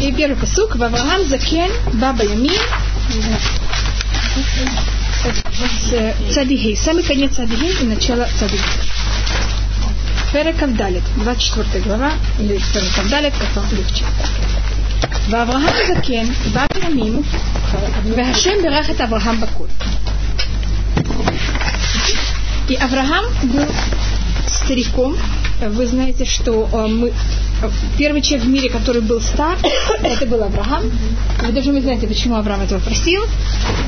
И первый посук. Вавраам закен баба ямин. С Цадигей. Самый конец Цадигей и начало Цадигей. Перек Авдалит, 24 глава, или Перек Авдалит, как вам легче. ואברהם זקן בא בימים, והשם בירך את אברהם בכל. И Авраам был стариком. Вы знаете, что мы первый человек в мире, который был стар, это был Авраам. Вы даже не знаете, почему Авраам этого просил.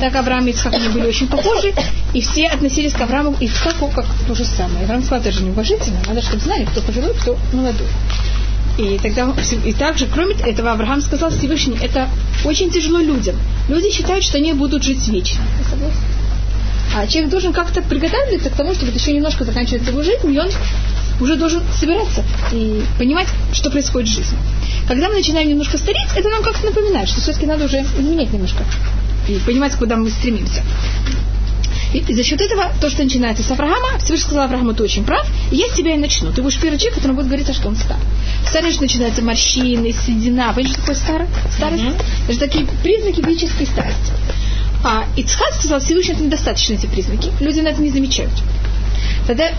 Так Авраам и Ицхак они были очень похожи, и все относились к Аврааму и Ицхаку как то же самое. Авраам сказал, это же неуважительно, надо, чтобы знали, кто пожилой, кто молодой. И тогда и также, кроме этого, Авраам сказал Всевышний, это очень тяжело людям. Люди считают, что они будут жить вечно. А человек должен как-то приготовиться к тому, чтобы еще немножко заканчивается его жизнь, и он уже должен собираться и понимать, что происходит в жизни. Когда мы начинаем немножко стареть, это нам как-то напоминает, что все-таки надо уже изменять немножко и понимать, куда мы стремимся. И за счет этого, то, что начинается с Авраама, Всевышний сказал Аврааму, ты очень прав, и я с тебя и начну. Ты будешь первый человек, который будет говорить, что он стар. Старость начинается морщины, седина. Понимаешь, что такое старость? Старость? Mm-hmm. Это такие признаки физической старости. А Ицхак сказал, Всевышний, это недостаточно эти признаки. Люди на это не замечают. Тогда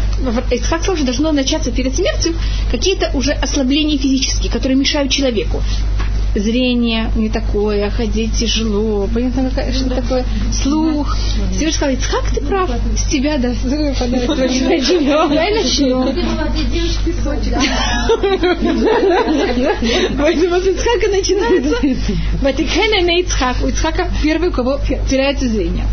Ицхак сказал, что должно начаться перед смертью какие-то уже ослабления физические, которые мешают человеку зрение не такое, ходить тяжело, понятно, какая, что такое, слух. Всевышний сказал, как ты прав, с тебя да, Давай начнем. Поэтому с Ицхака начинается. Ватикхена на Ицхак. У Ицхака первый, у кого теряется зрение.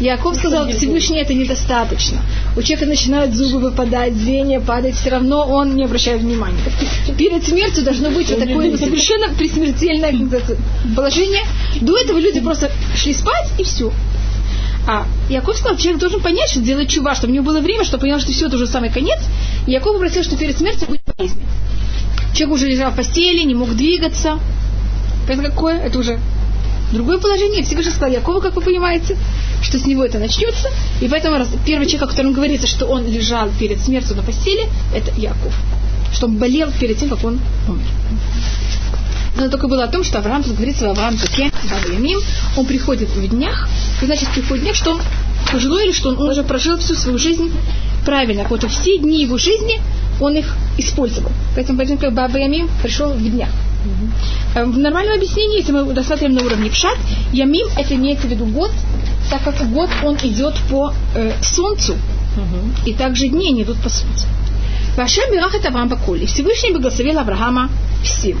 Яков сказал, Всевышний это недостаточно. У человека начинают зубы выпадать, зрение падает, все равно он не обращает внимания. Перед смертью должно быть вот такое совершенно присмертельное положение. До этого люди просто шли спать и все. А Яков сказал, человек должен понять, что делать чува, чтобы у него было время, чтобы понял, что все, это уже самый конец. И Яков попросил, что перед смертью будет болезнь. Человек уже лежал в постели, не мог двигаться. Это какое? Это уже другое положение. Всевышний сказал Якову, как вы понимаете, что с него это начнется. И поэтому раз, первый человек, о котором говорится, что он лежал перед смертью на постели, это Яков. Что он болел перед тем, как он умер. Но только было о том, что Авраам, тут говорится, Авраам Туке, Ямим, он приходит в днях, значит, приходит в днях, что он пожилой или что он, он уже прожил всю свою жизнь правильно. Вот все дни его жизни он их использовал. Поэтому, поэтому Баба Ямим пришел в днях. Э, в нормальном объяснении, если мы рассматриваем на уровне пшат, ямим это имеется в виду год, так как год он идет по э, солнцу, угу. и также дни не идут по солнцу. Вашем Бирах это Авраам Баколи. Всевышний благословил Авраама всем.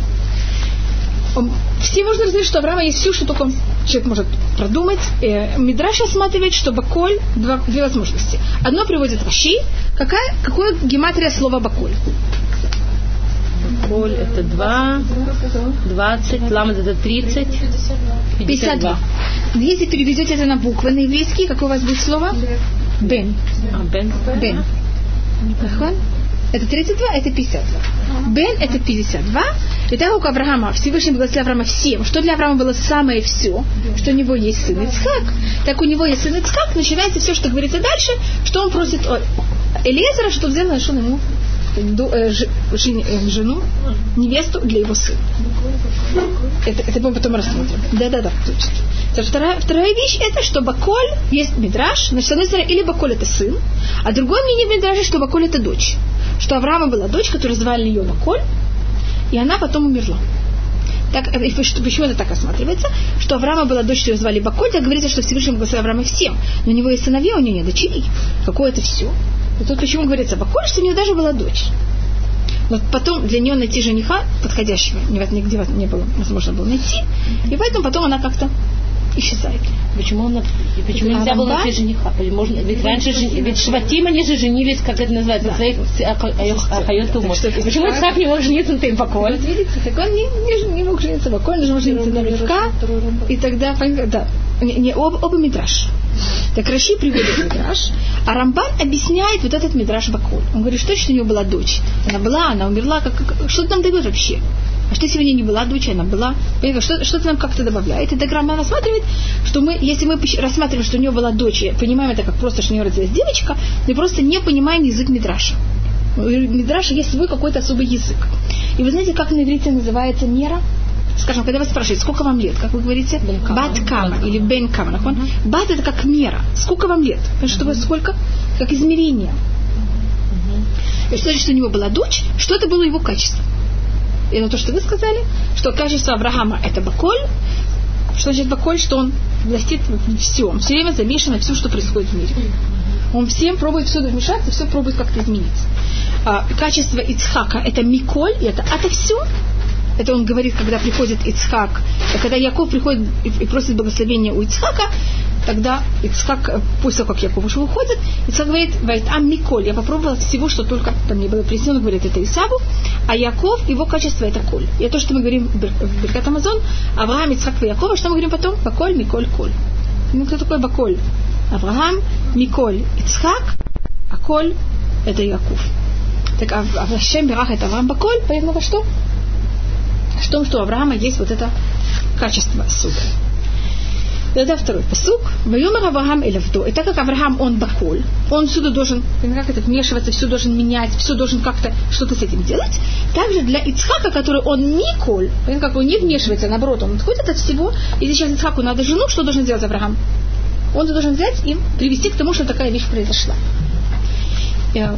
Все можно разглядеть, что Авраама есть все, что только человек может продумать. Э, Мидраш осматривает, что Баколь два, две возможности. Одно приводит Раши. Какая, какое гематрия слова Баколь? Коль это 2, 20, ламад это 30, 52. 52. Если переведете это на буквы на еврейский, какое у вас будет слово? Бен. А, бен. Бен. Это 32, это 52. Бен это 52. И так как Авраама, Всевышний благословил Авраама всем, что для Авраама было самое все, что у него есть сын Ицхак, так у него есть сын Ицхак, начинается все, что говорится дальше, что он просит Элизера, чтобы сделал нашел ему Э, э, жену, невесту для его сына. Это, это мы потом рассмотрим. Да-да-да, точно. Вторая, вторая вещь это, что Баколь есть Мидраш, значит, с одной или Баколь это сын, а другое мнение в Мидраше, что Баколь это дочь. Что Авраама была дочь, которую звали ее Баколь, и она потом умерла. Так, э, и почему это так рассматривается? Что Авраама была дочь, ее звали Баколь, так говорится, что Всевышний благословил Авраама всем. Но у него есть сыновья, у него нет дочерей. Какое это все? И тут почему говорится, Баколь, что у нее даже была дочь. Но потом для нее найти жениха подходящего нигде не было, возможно было найти. И поэтому потом она как-то исчезает. Почему, он, почему нельзя было найти жениха? Можно, ведь раньше ведь Шватим они же женились, как это называется, да. своих ахайотумов. Почему Ицхак не мог жениться на Теймпаколь? Вот видите, так он не, не, не мог жениться Баколь, он же мог жениться на Ривка. И тогда, да, не, не оба, оба Мидраш. Так Раши приводит Мидраш, а Рамбан объясняет вот этот Мидраш Баколь. Он говорит, что точно у него была дочь. Она была, она умерла, как, как, что это нам дает вообще? А что сегодня не была дочь, она была? Что, что-то нам как-то добавляет. И так Рамбан рассматривает, что мы, если мы рассматриваем, что у нее была дочь, понимаем это как просто, что у нее родилась девочка, мы просто не понимаем язык Мидраша. У Мидраша есть свой какой-то особый язык. И вы знаете, как на иврите называется мера? скажем, когда вас спрашивают, сколько вам лет, как вы говорите, бат кама или бен кама. Бат это как мера. Сколько вам лет? Что вы сколько? Как измерение. И что значит, что у него была дочь, что это было его качество. И на то, что вы сказали, что качество Авраама это баколь, что значит баколь, что он властит всем, все время замешан на все, что происходит в мире. Он всем пробует все вмешаться, все пробует как-то измениться. А, качество Ицхака это Миколь, и это это все. Это он говорит, когда приходит Ицхак, когда Яков приходит и просит благословения у Ицхака, тогда Ицхак, после того, как Яков уже уходит, Ицхак говорит, говорит, а Миколь, я попробовал всего, что только там мне было принесено, он говорит, это Исаву, а Яков, его качество это Коль. И это то, что мы говорим в Беркат Амазон, Авраам, Ицхак и Якова, что мы говорим потом? Баколь, Миколь, Коль. Ну, кто такой Баколь? Авраам, Миколь, Ицхак, а Коль – это Яков. Так а, а Шем Берах – это Авраам Баколь, понятно во что? В том, что у Авраама есть вот это качество суда. Это второй посук. Вайомер Авраам Элавдо. И так как Авраам, он баколь, он всюду должен, как это, вмешиваться, все должен менять, все должен как-то что-то с этим делать. Также для Ицхака, который он Николь, как он не вмешивается, наоборот, он отходит от всего, и сейчас Ицхаку надо жену, что должен сделать Авраам? он должен взять и привести к тому, что такая вещь произошла. Э,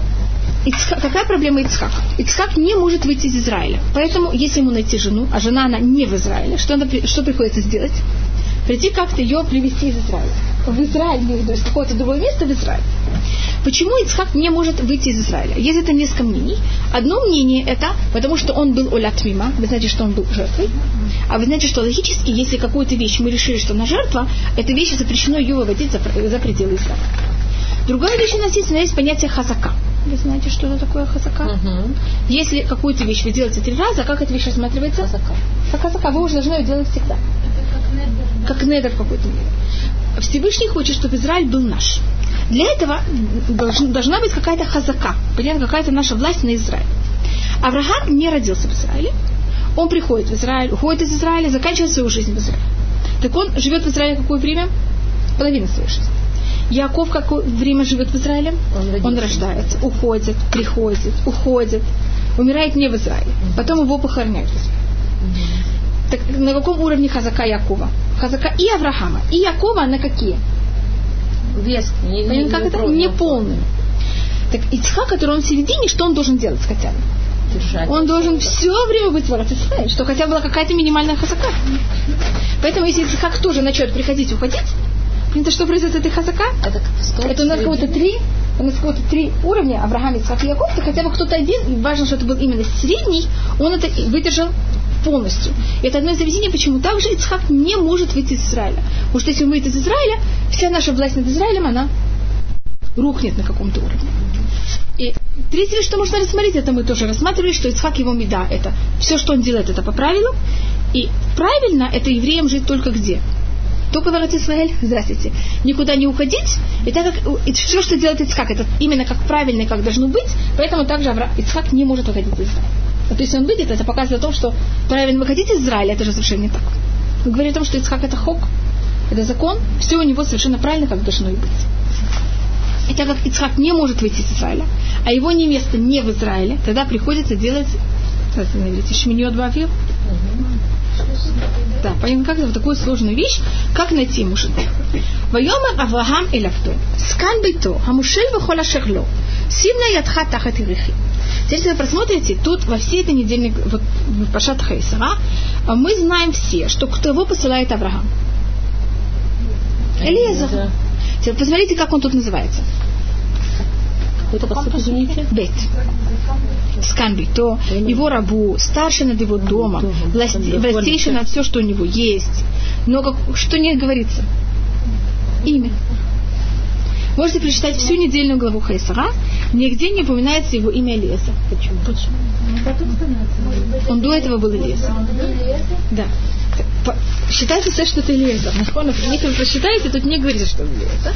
Ицхак, какая проблема Ицхака? Ицхак не может выйти из Израиля. Поэтому, если ему найти жену, а жена она не в Израиле, что, она, что приходится сделать? Прийти как-то ее привести из Израиля. В Израиль, то есть какое-то другое место в Израиль. Почему Ицхак не может выйти из Израиля? Есть это несколько мнений. Одно мнение это, потому что он был улятмима, вы знаете, что он был жертвой. А вы знаете, что логически, если какую-то вещь мы решили, что она жертва, эта вещь запрещено ее выводить за, за пределы Израиля. Другая вещь есть, нас есть понятие хазака. Вы знаете, что это такое хазака? Угу. Если какую-то вещь вы делаете три раза, как эта вещь рассматривается? Хазака. Как хазака, вы уже должны ее делать всегда. Как недер в какой-то мере. Всевышний хочет, чтобы Израиль был наш. Для этого должна быть какая-то хазака, понятно, какая-то наша власть на Израиль. Авраам не родился в Израиле. Он приходит в Израиль, уходит из Израиля, заканчивает свою жизнь в Израиле. Так он живет в Израиле какое время? Половину своей жизни. Яков какое время живет в Израиле? Он, он рождается, уходит, приходит, уходит, умирает не в Израиле. Потом его похороняют в Израиле. Так на каком уровне Хазака Якова? Хазака и Авраама, и Якова на какие? Вес. Не, не, как не это? Так Ицхак, который он в середине, что он должен делать хотя бы? Держать. Он должен все время быть в что хотя бы была какая-то минимальная хазака. Поэтому если Ицхак тоже начнет приходить уходить, это что произойдет этой хазака? Это, это у нас кого-то три, у нас кого-то три уровня, Авраам, Ицхак и Яков, то хотя бы кто-то один, важно, что это был именно средний, он это выдержал полностью. И это одно из объяснений, почему также Ицхак не может выйти из Израиля. Потому что если он выйдет из Израиля, вся наша власть над Израилем, она рухнет на каком-то уровне. И третье, что можно рассмотреть, это мы тоже рассматривали, что Ицхак его меда, это все, что он делает, это по правилу. И правильно это евреям жить только где? Только в Израиль, здравствуйте, никуда не уходить. И так как и все, что делает Ицхак, это именно как правильно, как должно быть, поэтому также Ицхак не может уходить из Израиля. Вот если он выйдет, это показывает о том, что правильно выходить из Израиля, это же совершенно не так. Мы говорим о том, что Ицхак это хок, это закон, все у него совершенно правильно, как должно и быть. И так как Ицхак не может выйти из Израиля, а его невеста не в Израиле, тогда приходится делать, остановите, шминьот бавир. Да, понятно, как это вот такую сложную вещь, как найти мужа. Вайома Авраам Элавто. Скан бито, Хамушель Вахола Шерло. Симна ядха тахат ирихи. Если вы просмотрите, тут во всей этой недельной, вот в Пашат Хайсара, мы знаем все, что кто его посылает Авраам. Элиезер. Теперь посмотрите, как он тут называется. Какой-то посуд, извините? Бет. Сканби, то его рабу, старший над его домом, властейший над все, что у него есть. Но как, что не говорится? Имя. Можете прочитать всю недельную главу Хайсара, нигде не упоминается его имя Леса. Почему? Почему? Он до этого был Леса. Да. Считайте, что это Лезер. Если вы просчитаете, тут не говорится, что это Лезер.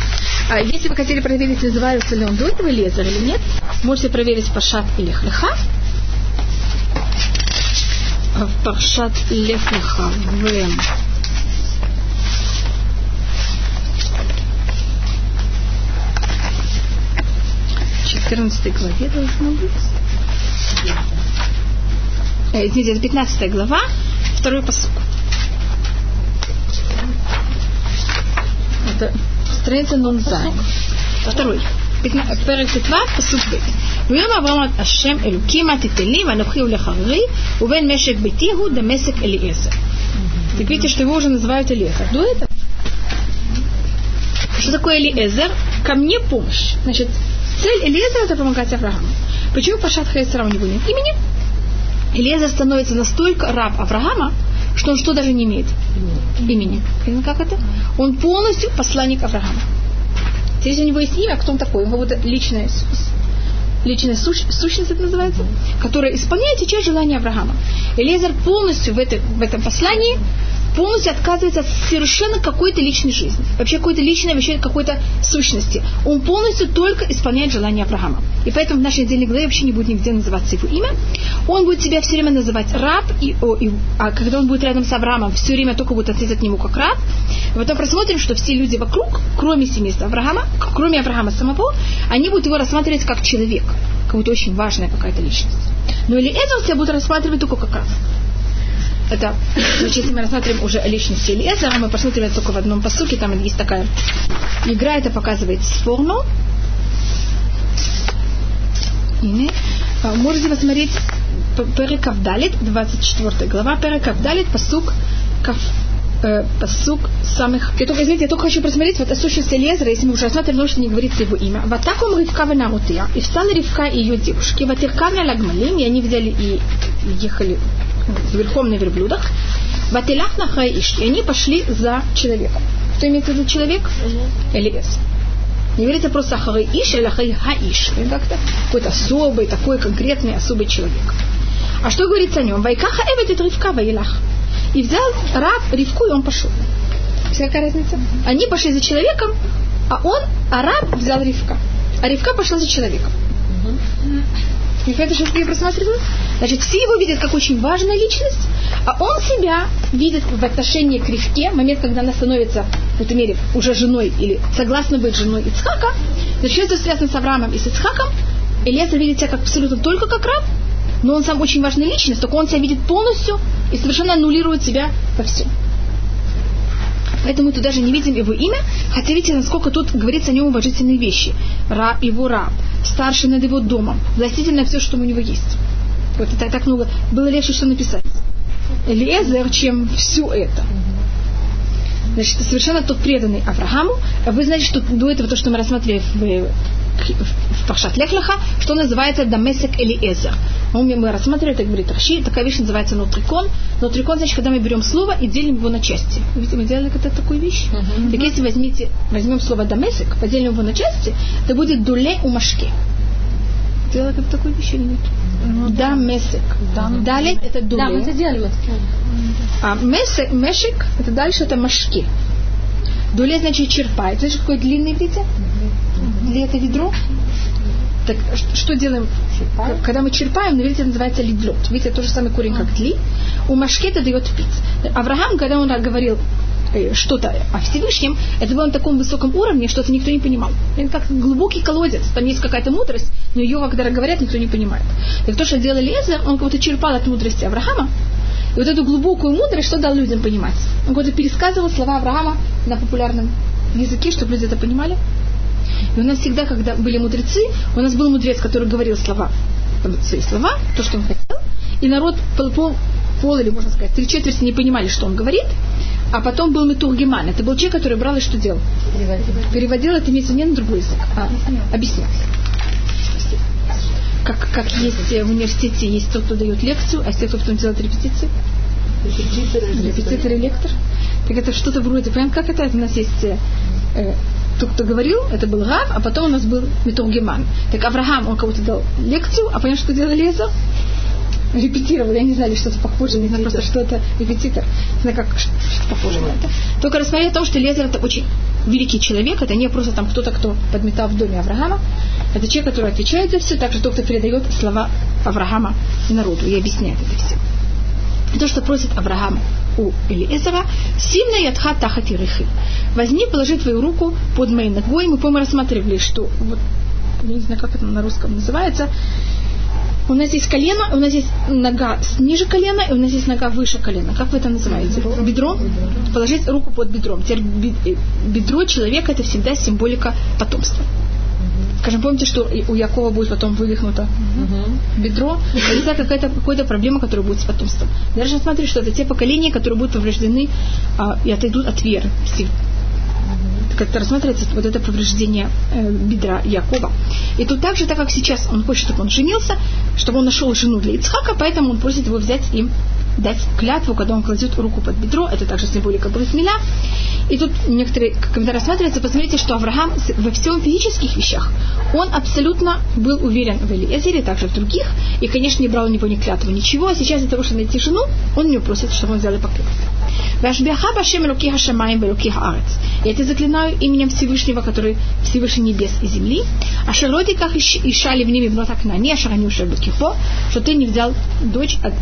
А если вы хотели проверить, называется ли он до этого Лезер или нет, можете проверить Пашат или Хлеха. В Пашат Лехлеха в 14 главе должно быть. Э, извините, это 15 глава. Второй посук. Это страница Нунзайн. Второй. פרק ט"ו, פסוק ב' ויום אברהם השם אלוקימה תתני ואנוכי הולך הררי ובין משק ביתי הוא דמשק אליעזר. Так видите, что его уже называют Элиэзер. До этого что такое Элиэзер? Ко мне помощь. Значит, цель Элиэзера это помогать Аврааму. Почему Пашат Хайсера у него нет имени? Элиэзер становится настолько раб Авраама, что он что даже не имеет? Имени. Как это? Он полностью посланник Авраама. Если у него есть имя, кто он такой? У него вот личная, личная суч, сущность это называется, которая исполняет сейчас желание Авраама. Элезер полностью в, это, в этом послании полностью отказывается от совершенно какой-то личной жизни, вообще какой-то личной, вообще какой-то сущности. Он полностью только исполняет желание Авраама. И поэтому в нашей недельной главе вообще не будет нигде называться его имя. Он будет себя все время называть раб, и, о, и, а когда он будет рядом с Авраамом, все время только будет относиться к нему как раб. И потом просмотрим, что все люди вокруг, кроме семейства Авраама, кроме Авраама самого, они будут его рассматривать как человек, как будто очень важная какая-то личность. Но или это себя будет рассматривать только как раб это, если мы рассмотрим уже о личности Элиэзера, мы посмотрим это только в одном посуке, там есть такая игра, это показывает сформу. Можете посмотреть Перекав Далит, 24 глава, Перекав Далит, посук, кав, э, посук самых... Я только, извините, я только хочу просмотреть вот о сущности Элезера, если мы уже рассматриваем, потому что не говорится его имя. Вот так он Ривка Венарутия, и встала Ривка и ее девушки, вот Иркавна Лагмалим, и они взяли и ехали верхом на верблюдах. Вателях на хаиш. И они пошли за человеком. Кто имеется в виду человек? Элиэс. Не говорится просто хай иш или хай хаиш. Как-то какой-то особый, такой конкретный, особый человек. А что говорится о нем? Вайкаха эвет ривка ваилах. И взял раб Ривку, и он пошел. Вся какая разница? Они пошли за человеком, а он, а раб взял Ривка. А Ривка пошла за человеком. Это сейчас я просматриваю. Значит, все его видят как очень важная личность, а он себя видит в отношении к Ривке, момент, когда она становится, в этой мере, уже женой или согласна быть женой Ицхака. Значит, это связано с Авраамом и с Ицхаком. Элезер видит себя как абсолютно только как раб, но он сам очень важная личность, только он себя видит полностью и совершенно аннулирует себя во всем. Поэтому мы тут даже не видим его имя, хотя видите, насколько тут говорится о нем уважительные вещи. Раб, его раб, старший над его домом, властитель на все, что у него есть. Вот это так много. Было легче, что написать. Элиезер, чем все это. Значит, совершенно тот преданный Аврааму. Вы знаете, что до этого, то, что мы рассматривали в в Пашат Лехлаха, что называется Дамесек Элиэзер. Мы, мы рассматривали, это говорит Раши, такая вещь называется нутрикон. Нутрикон, значит, когда мы берем слово и делим его на части. Видите, мы делали когда такую вещь. Uh-huh. Так если возьмите, возьмем слово Дамесек, поделим его на части, то будет дуле у машке. Делала как такую вещь или нет? Ну, да, месек. Далее это дуле. Да, мы это делали. А месек, мешек, это дальше это машки. Дуле значит черпает. Знаешь, какой длинный, видите? Для это ведро. Так что делаем? Черпаем. Когда мы черпаем, видите, это называется лидлот. Видите, это тот же самый корень, как дли. У машкета дает пиц. Авраам, когда он говорил э, что-то о Всевышнем, это было на таком высоком уровне, что это никто не понимал. Это как глубокий колодец, там есть какая-то мудрость, но ее, когда говорят, никто не понимает. Так то, что делал Лезер, он как будто черпал от мудрости Авраама, и вот эту глубокую мудрость, что дал людям понимать? Он как будто пересказывал слова Авраама на популярном языке, чтобы люди это понимали. И у нас всегда, когда были мудрецы, у нас был мудрец, который говорил слова, свои слова, то, что он хотел, и народ пол, пол, пол или, можно сказать, три четверти не понимали, что он говорит, а потом был Метургеман. Это был человек, который брал и что делал? Переводил. Переводил это имеется не на другой язык, а объяснял. Как, как есть в университете, есть тот, кто дает лекцию, а есть тот, кто потом делает репетиции. Репетитор и лектор. Так это что-то вроде, прям как это? У нас есть э, тот, кто говорил, это был Рав, а потом у нас был Метургеман. Так Авраам, он кого-то дал лекцию, а понимаешь, что делал Лезер? Репетировал, я не знаю, что-то похожее, не знаю просто, что это репетитор. Не знаю, как что похоже на это. Только рассмотреть о том, что Лезер это очень великий человек, это не просто там кто-то, кто подметал в доме Авраама, это человек, который отвечает за все, также тот, кто передает слова Авраама народу и объясняет это все. И то, что просит Авраам у Элиэзера, сильно ядха тахат рыхи. Возьми, положи твою руку под моей ногой. Мы, по-моему, рассматривали, что вот, я не знаю, как это на русском называется, У нас есть колено, у нас есть нога ниже колена, и у нас есть нога выше колена. Как вы это называете? Бедро? Положить руку под бедром. Теперь э, бедро человека это всегда символика потомства. Скажем, помните, что у Якова будет потом вывихнуто бедро? Это какая-то какая проблема, которая будет с потомством. Даже смотри, что это те поколения, которые будут повреждены а, и отойдут от веры как-то рассматривается вот это повреждение э, бедра Якова. И тут также, так как сейчас он хочет, чтобы он женился, чтобы он нашел жену для Ицхака, поэтому он просит его взять им дать клятву, когда он кладет руку под бедро, это также символика Брусмиля. И тут некоторые, когда рассматривается, посмотрите, что Авраам во всем физических вещах, он абсолютно был уверен в Элиезере, также в других, и, конечно, не брал у него ни клятвы, ничего, а сейчас для того, чтобы найти жену, он него просит, чтобы он взял и поклялся. Вашбиаха Башем Элуки Хашамаем Белуки Хаарец. Я тебя заклинаю именем Всевышнего, который Всевышний небес и земли. А шалоди как ишали в ними вновь окна, не ашараню шабукихо, что ты не взял дочь от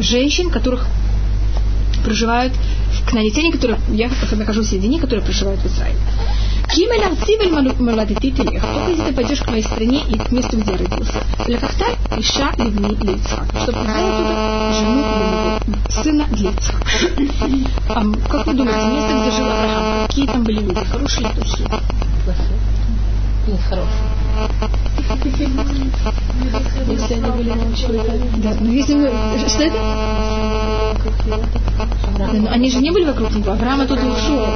женщин, которых проживают в кнанитяне, которые я нахожусь среди них, которые проживают в Израиле. Кимель арцивель маладити телех. Только если ты пойдешь к моей стране и к месту, где я родился. Лекахта иша ливни лицхак. Чтобы взял оттуда жену для сына для Ицхака. А, как вы думаете, место, где жил Авраам, какие там были люди? Хорошие или плохие? Плохие. Хорошие. Если они были Да, но если мы... Что это? Да, они же не были вокруг него. Авраама тут ушел.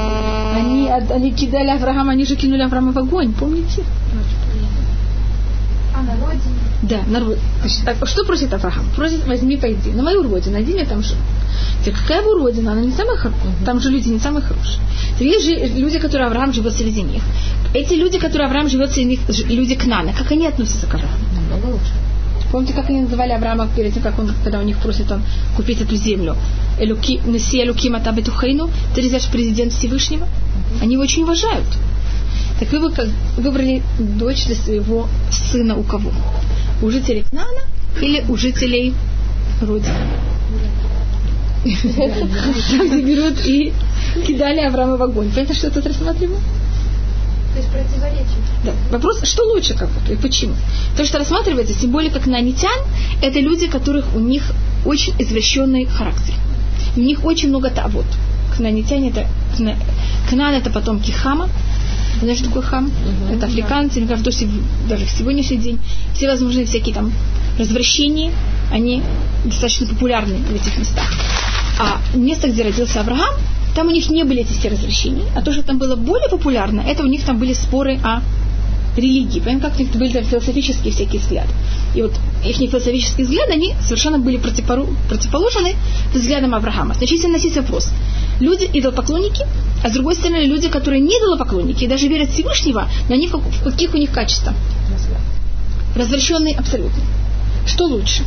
Они, они кидали Авраама, они же кинули Авраама в огонь, помните? А на родине? Да, на родине. А что просит Авраам? Просит, возьми, пойди на мою родину, найди мне там жену. Теперь, какая бы родина, она не самая хорошая. Там же люди не самые хорошие. Теперь есть же люди, которые Авраам живет среди них. Эти люди, которые Авраам живет среди них, люди Кнана, как они относятся к Аврааму? Намного лучше. Помните, как они называли Авраама перед тем, как он, когда у них просит он купить эту землю? Элюки, Неси Элюки Матабетухейну, ты знаешь президент Всевышнего? Они его очень уважают. Так вы выбрали дочь для своего сына у кого? У жителей Кнана или у жителей Родины? Там берут и кидали Авраама в огонь. Понятно, что тут рассматриваем? То есть противоречие. Да. Вопрос, что лучше как то и почему? То, что рассматривается символика кнанитян, это люди, которых у них очень извращенный характер. У них очень много тавод. Кнанитяне это Кнан это потомки Хама. Знаешь, что такое хам? Угу, это африканцы, мне кажется, даже в сегодняшний день все возможные всякие там развращения, они достаточно популярны в этих местах. А место, где родился Авраам, там у них не были эти все развращения, а то, что там было более популярно, это у них там были споры о религии. Понимаете, как у них были там философические всякие взгляды. И вот их философические взгляды, они совершенно были противоположены взглядам Авраама. Значит, если носить вопрос. Люди идолопоклонники, а с другой стороны люди, которые не идолопоклонники и даже верят Всевышнего, но они в каких у них качества? Развращенные абсолютно. Что лучше?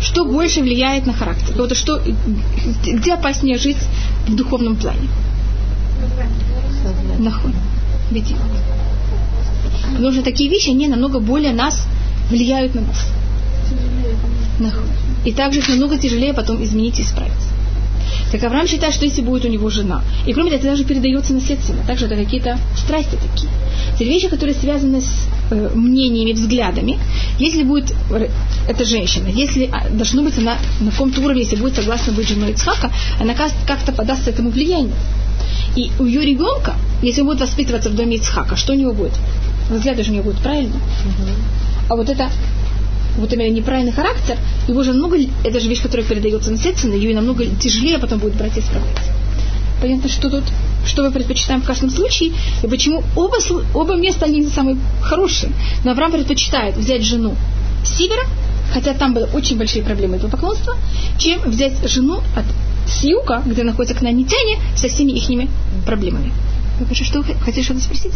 что больше влияет на характер. Вот что, где опаснее жить в духовном плане? Нахуй. Видите? Потому что такие вещи, они намного более нас влияют на нас. Нахуй. И также их намного тяжелее потом изменить и исправить. Так Авраам считает, что если будет у него жена, и кроме того, это даже передается наследственно, также это какие-то страсти такие. Это вещи, которые связаны с э, мнениями, взглядами. Если будет э, эта женщина, если а, должно быть она на каком-то уровне, если будет согласна быть женой Ицхака, она как-то подастся этому влиянию. И у ее ребенка, если он будет воспитываться в доме Ицхака, что у него будет? Взгляд же у него будет правильно. А вот это вот именно неправильный характер, его же намного, это же вещь, которая передается наследственно, ее намного тяжелее потом будет брать и исправлять. Понятно, что тут, что мы предпочитаем в каждом случае, и почему оба, оба места, они самые хорошие. Но Авраам предпочитает взять жену с севера, хотя там были очень большие проблемы этого поклонства, чем взять жену от с юга, где находится кнанитяне, со всеми их проблемами. Вы что, хотите что-то спросить?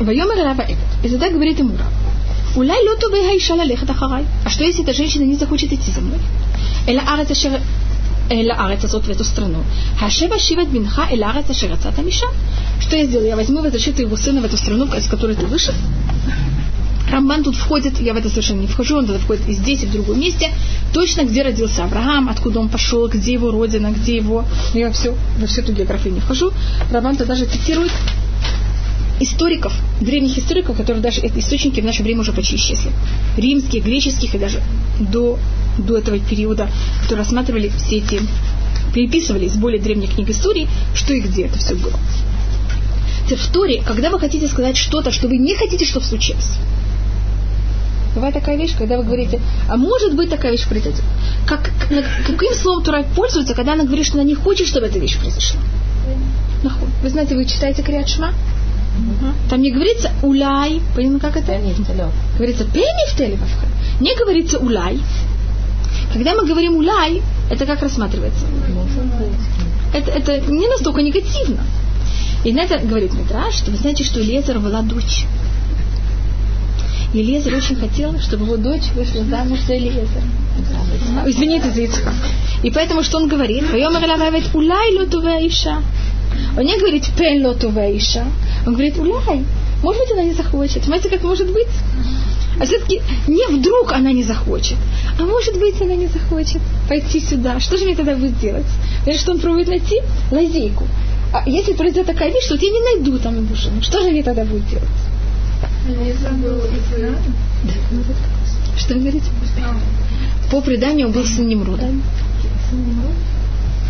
Вайомер Рава этот. И тогда говорит ему Рав. Уляй лоту бейхайшала лехат ахарай. А что если эта женщина не захочет идти за мной? Эла арец ашер... Эла арец азот в эту страну. Хашева шиват бинха эла арец ашер ацата миша. Что я сделаю? Я возьму и возвращу его сына в эту страну, из которой ты вышел. Рамбан тут входит, я в это совершенно не вхожу, он туда входит и здесь, и в другом месте, точно где родился Авраам, откуда он пошел, где его родина, где его... Я все, во всю эту географию не вхожу. Рамбан тогда же цитирует историков, древних историков, которые даже эти источники в наше время уже почти исчезли. Римских, греческих и даже до, до этого периода, которые рассматривали все эти, переписывали из более древних книг истории, что и где это все было. В Торе, когда вы хотите сказать что-то, что вы не хотите, чтобы случилось, Бывает такая вещь, когда вы говорите, а может быть такая вещь произойдет. Как, каким словом Тура пользуется, когда она говорит, что она не хочет, чтобы эта вещь произошла? Вы знаете, вы читаете Криат Там не говорится уляй, понятно, как это? Говорится пеми в телевавха. Не говорится уляй. Когда мы говорим уляй, это как рассматривается? Это, это не настолько негативно. И на это говорит Митраш, что вы знаете, что Лезер была дочь. Елезер очень хотел, чтобы его дочь вышла замуж за Елезера. Извините за Ицхак. И поэтому что он говорит? улай иша. Он не говорит пен иша. Он говорит улай. Может быть, она не захочет. Знаете, как может быть? А все-таки не вдруг она не захочет, а может быть она не захочет пойти сюда. Что же мне тогда будет делать? Значит, что он пробует найти? Лазейку. А если произойдет такая вещь, что вот я не найду там душу, что же мне тогда будет делать? Что вы говорите? По преданию он был сын Немруда.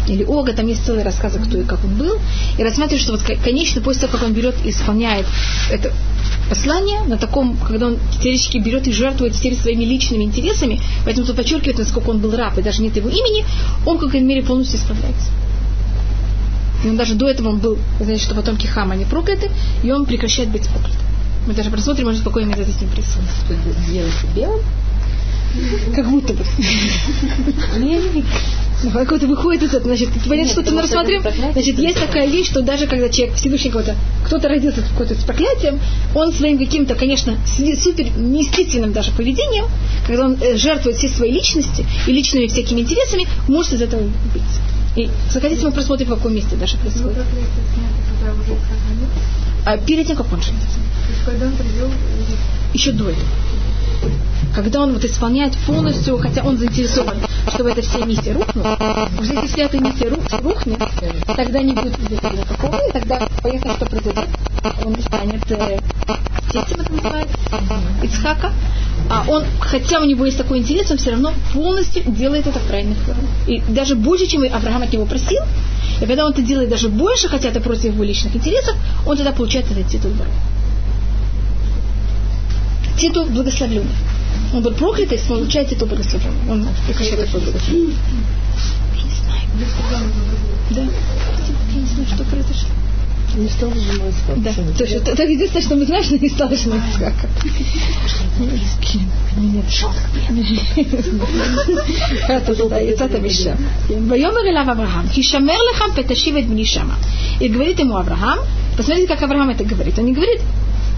Или Ога, там есть целый рассказ, кто и как он был. И рассматривает, что вот конечно, после того, как он берет и исполняет это послание, на таком, когда он теоретически берет и жертвует теперь своими личными интересами, поэтому тут подчеркивает, насколько он был раб, и даже нет его имени, он, как мере, полностью исправляется. И он даже до этого он был, знаете, что потомки Хама не прокляты, и он прекращает быть проклятым. Мы даже просмотрим, может, спокойно метод с ним присутствует. Сделать белым? Как будто бы. Ну, какой-то выходит из этого. Значит, понятно, что-то мы рассмотрим. Значит, есть такая вещь, что даже когда человек Всевышний кого-то, кто-то родился с какой-то с проклятием, он своим каким-то, конечно, супер неестественным даже поведением, когда он э, жертвует все свои личности и личными всякими интересами, может из этого убить. И захотите, мы просмотрим, в каком месте даже происходит. А перед тем, как он женится когда он привел... Еще до этого. Когда он вот исполняет полностью, хотя он заинтересован, чтобы эта вся миссия рухнула, уже если эта миссия рухнет, тогда не будет никакого, и тогда понятно, что произойдет. Он станет э, тестем, это называется, Ицхака. А он, хотя у него есть такой интерес, он все равно полностью делает это в правильных. И даже больше, чем Авраам от него просил, и когда он это делает даже больше, хотя это против его личных интересов, он тогда получает этот титул титул благословленный. Ну, он был проклят, если он получает эту благословение. Он еще такое благословение. Не знаю. Да. Я не знаю, что произошло. Не стал сжимать как. Да. То есть единственное, что мы знаем, что не стал сжимать как. Нет, шок. Это там еще. Воемер Илав Авраам. Хишамер лехам петашивет бнишама. И говорит ему Авраам, посмотрите, как Авраам это говорит. Он не говорит,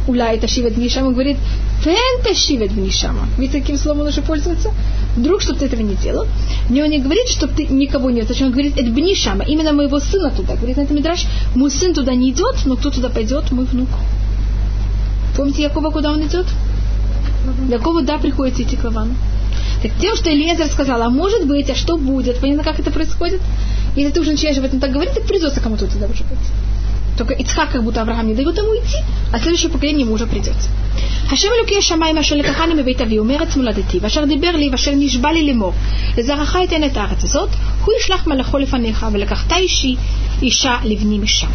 Уля это шивет бнишам, он говорит, фен ташивет бнишама. Видите, каким словом он уже пользуется? Вдруг, чтобы ты этого не делал. Но он не говорит, чтобы ты никого не Зачем он говорит, это бнишама, именно моего сына туда. Говорит на этом Мидраш, мой сын туда не идет, но кто туда пойдет? Мой внук. Помните Якова, куда он идет? Якову, да, приходится идти к Лавану. Так тем, что Элиезер сказал, а может быть, а что будет? Понятно, как это происходит? Если ты уже начинаешь об этом так говорить, так придется кому-то туда уже пойти. Только Ицхак, как будто Авраам не дает ему идти, а следующее поколение ему уже придется. השם אלוקי השמיים אשר לקחני מבית אבי ומארץ מולדתי ואשר דיבר לי ואשר נשבע לי לאמור לזרעך אתן את הארץ הזאת הוא ישלח מלאכו לפניך ולקחת אישי אישה לבני משם.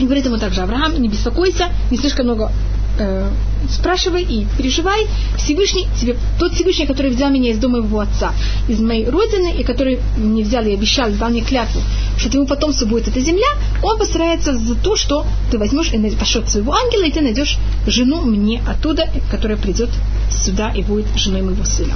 И говорит ему также Авраам, не беспокойся, не слишком много э, спрашивай и переживай. Всевышний тебе, тот Всевышний, который взял меня из дома его отца, из моей родины, и который мне взял и обещал, дал мне клятву, что твоему потомству будет эта земля, он постарается за то, что ты возьмешь и пошлет своего ангела, и ты найдешь жену мне оттуда, которая придет сюда и будет женой моего сына.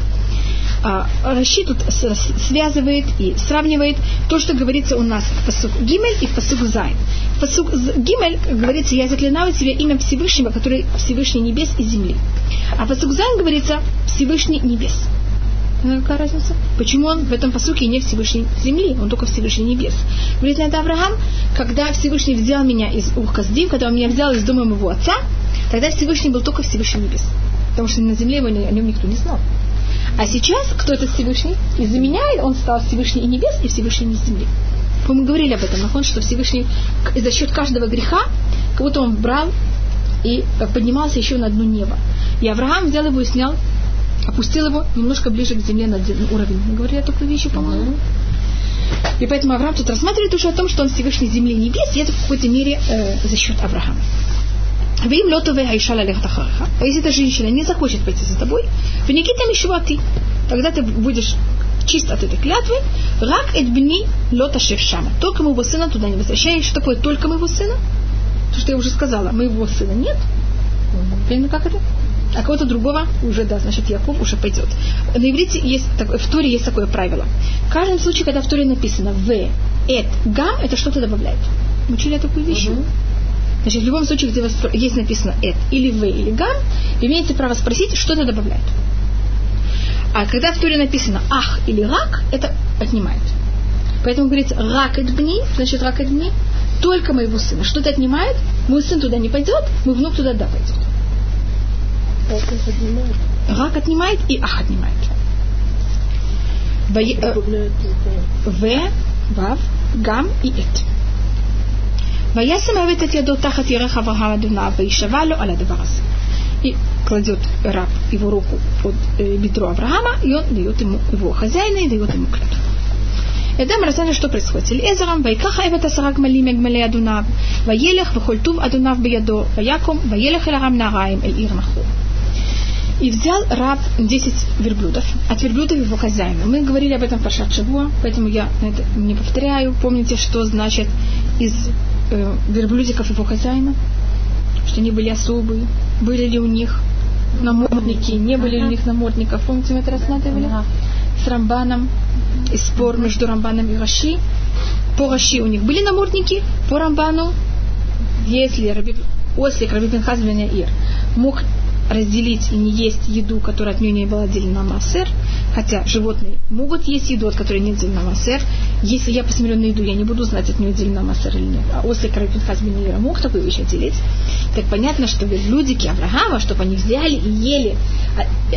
А, Раши тут связывает и сравнивает то, что говорится у нас в посук Гимель и в посук Зайн. В посук Гимель говорится, я заклинаю тебя имя Всевышнего, который Всевышний небес и земли. А в посук Зайн говорится Всевышний небес. Ну, какая разница? Почему он в этом посуке не Всевышний земли, он только Всевышний небес? Говорит на это Авраам, когда Всевышний взял меня из Ухказдим, когда он меня взял из дома моего отца, тогда Всевышний был только Всевышний небес. Потому что на земле его, о нем никто не знал. А сейчас кто это Всевышний? Из-за меня он стал Всевышний и небес, и Всевышний и земли. Мы говорили об этом, Нахон, что Всевышний за счет каждого греха как будто он брал и поднимался еще на дно неба. И Авраам взял его и снял, опустил его немножко ближе к земле на уровень. Мы говорили о такой вещи, по-моему. И поэтому Авраам тут рассматривает уже о том, что он Всевышний земли и небес, и это в какой-то мере э, за счет Авраама. Вим лотове айша лалехтахараха. А если эта женщина не захочет пойти за тобой, то никита мишвати. Тогда ты будешь чист от этой клятвы. Рак эт бни лота шама. Только моего сына туда не возвращай. Что такое только моего сына? То, что я уже сказала, моего сына нет. Понятно, как это? А кого-то другого уже, да, значит, Яков уже пойдет. На иврите есть, в Торе есть такое правило. В каждом случае, когда в Торе написано в, эт, гам, это что-то добавляет. Мы учили такую вещь? Угу. Значит, в любом случае, где есть написано «эт» или «в» или «гам», вы имеете право спросить, что это добавляет. А когда в Туре написано «ах» или «рак», это отнимает. Поэтому говорится «рак эт бни», значит «рак эт бни», только моего сына. Что это отнимает? Мой сын туда не пойдет, мой внук туда да пойдет. Рак отнимает и ах отнимает. В, Вав, Гам и Эт. Ваясим авет от яду тахат ерахава халадуна ваишавалю аля дебарас. И кладет раб его руку под э, бедро Авраама, и он дает ему его хозяина и дает ему клятву. Эдам рассказывает, что происходит. Эльезером, Вайкаха Эвета Сарак Малим Ягмале Адунав, Ваелех, Вахультув Адунав Биядо, Ваяком, Ваелех Эларам Нараем Эль Ирнаху. И взял раб 10 верблюдов, от верблюдов его хозяина. Мы говорили об этом в Пашат поэтому я это не повторяю. Помните, что значит из э, верблюдиков его хозяина, что они были особые, были ли у них намордники, не были ли у них намордников. Помните, мы это рассматривали? С Рамбаном, и спор между Рамбаном и Раши. По Раши у них были намордники, по Рамбану, если Раби, Ослик Раби Пинхас Ир мог разделить и не есть еду, которая от нее не была отделена массер, хотя животные могут есть еду, от которой не отделена массер. Если я посмотрю на еду, я не буду знать, от нее отделена массер или нет. А ослик Рабинхас Бенира мог такую вещь отделить. Так понятно, что верблюдики Авраама, чтобы они взяли и ели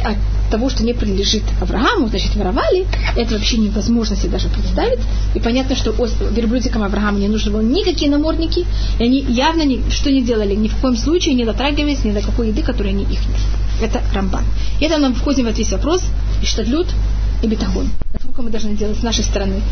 от того, что не принадлежит Аврааму, значит, воровали, это вообще невозможно себе даже представить. И понятно, что верблюдикам Авраама не нужны были никакие намордники, и они явно ни, что не делали, ни в коем случае не дотрагивались ни до какой еды, которая не их. Это Рамбан. И это нам входим в этот весь вопрос, и штадлют, и бетагон. Насколько мы должны делать с нашей стороны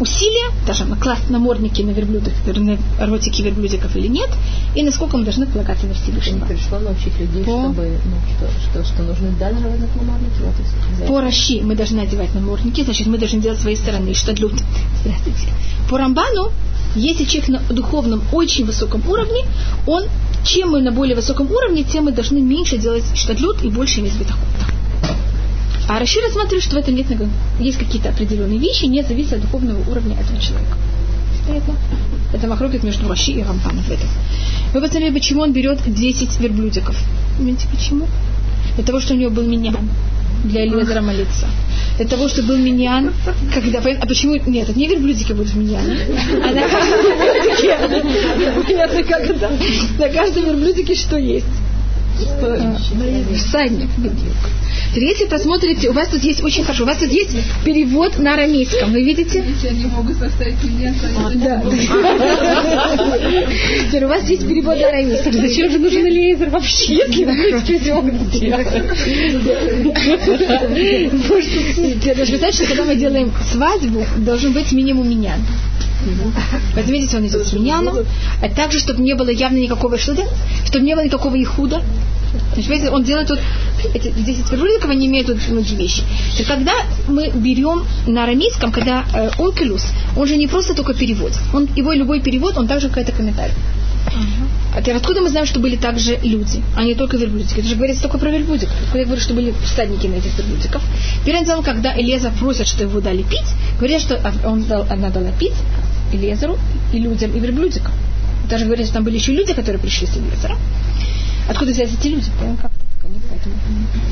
усилия, даже накласть намордники на верблюдах, на ротики верблюдиков или нет, и насколько мы должны полагаться на Всевышнего. Пришла научить людей, По... чтобы, ну, что, что, что нужно даже одевать намордники. Вот, По Раши мы должны одевать намордники, значит, мы должны делать своей стороны. Штадлют. Здравствуйте. По Рамбану, если человек на духовном очень высоком уровне, он, чем мы на более высоком уровне, тем мы должны меньше делать штадлют и больше иметь бетахот. А Раши рассматривает, что в этом нет, есть какие-то определенные вещи, не зависят от духовного уровня этого человека. Понятно? Это махрокет между Раши и Рамбаном в этом. Вы посмотрели, почему он берет 10 верблюдиков. Понимаете, почему? Для того, что у него был миньян для Элизера молиться. Для того, чтобы был миньян, когда... А почему... Нет, это не верблюдики будут в миньяне. А на каждом как это? На каждом верблюдике что есть? Всадник. Теперь, если посмотрите, у вас тут есть очень хорошо, у вас тут есть перевод на арамейском, вы видите? Они могут составить меня, да. Теперь у вас есть перевод на арамейском. Зачем же нужен лейзер вообще, если вы перевод Теперь должны знать, что когда мы делаем свадьбу, должен быть минимум меня. Вот видите, он идет с миньяном, а также, чтобы не было явно никакого что чтобы не было никакого ихуда. Значит, видите, он делает тут эти 10 верблюдиков, они имеют тут многие вещи. И когда мы берем на арамейском, когда э, онкелус, он же не просто только перевод. Он, его любой перевод, он также какой-то комментарий. Uh-huh. А теперь откуда мы знаем, что были также люди, а не только верблюдики? Это же говорится только про верблюдиков. Когда я говорю, что были всадники на этих верблюдиков. Перед тем, когда Элеза просит, что его дали пить, говорят, что он дал, она дала пить Элезеру и людям, и верблюдикам. Даже говорят, что там были еще люди, которые пришли с Элезера. Откуда взялись эти люди? Как поэтому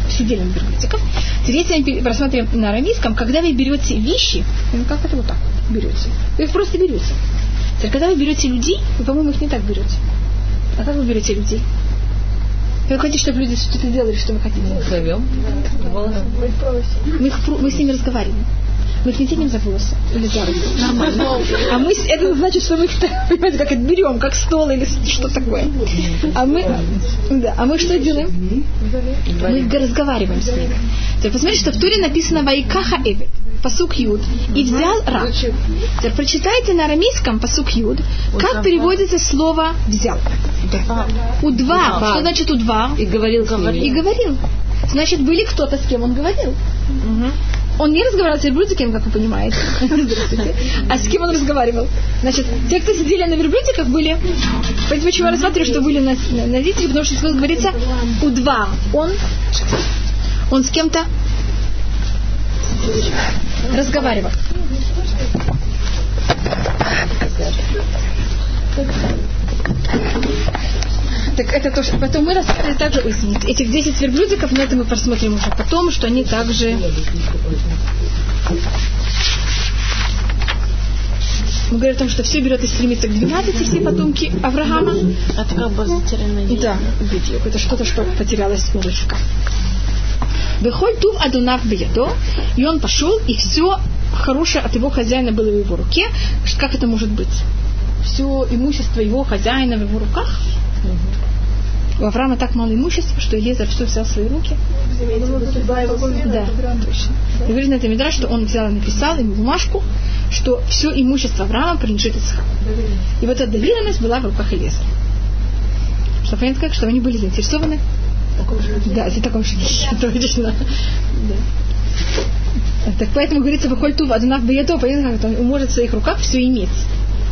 сидели на верблюдиков. Теперь, если мы рассматриваем на арамейском, когда вы берете вещи, ну как это вот так берете? Вы их просто берете. Теперь, когда вы берете людей, вы, по-моему, их не так берете. А как вы берете людей? Вы хотите, чтобы люди что-то делали, что вы хотите? Зовем. Мы, их, мы с ними разговариваем. Мы тянем за волосы или за руки. Нормально. А мы, это значит, что мы их, понимаете, как отберем, как стол или что такое. А мы, да, а мы что делаем? Мы разговариваем с ними. Есть посмотрите, что в Туре написано «Вайкаха Эвет» посук Юд, и взял раб. Теперь прочитайте на арамейском посук Юд, как переводится слово взял. Удва. Что значит удва? И говорил. И говорил. Значит, были кто-то, с кем он говорил. Он не разговаривал с верблюдиком, как вы понимаете. А с кем он разговаривал? Значит, те, кто сидели на верблюдиках, были... Понимаете, почему я рассматриваю, что были на, на? Потому что говорится у два. Он, он с кем-то разговаривал. Так это то, что потом мы рассказали также, ой, извините, этих 10 верблюдиков, но это мы посмотрим уже потом, что они также мы говорим о том, что все берет и стремится к 12, все потомки Авраама. Это как бы затерянное. Да, видео. Это что-то, что потерялось у Ривка. Бехоль тув адунав биядо, и он пошел, и все хорошее от его хозяина было в его руке. Как это может быть? Все имущество его хозяина в его руках. У Авраама так мало имущества, что Елизар все взял в свои руки. Да, точно. И говорит на этом Мидраш, что он взял и написал ему бумажку, что все имущество Авраама принадлежит Исхаку. И вот эта доверенность была в руках Елизара. Что понятно как? Что они были заинтересованы да, за таком женихе, точно. Так поэтому говорится, выходит ту адунав беядо, понятно, как он может в своих руках все иметь.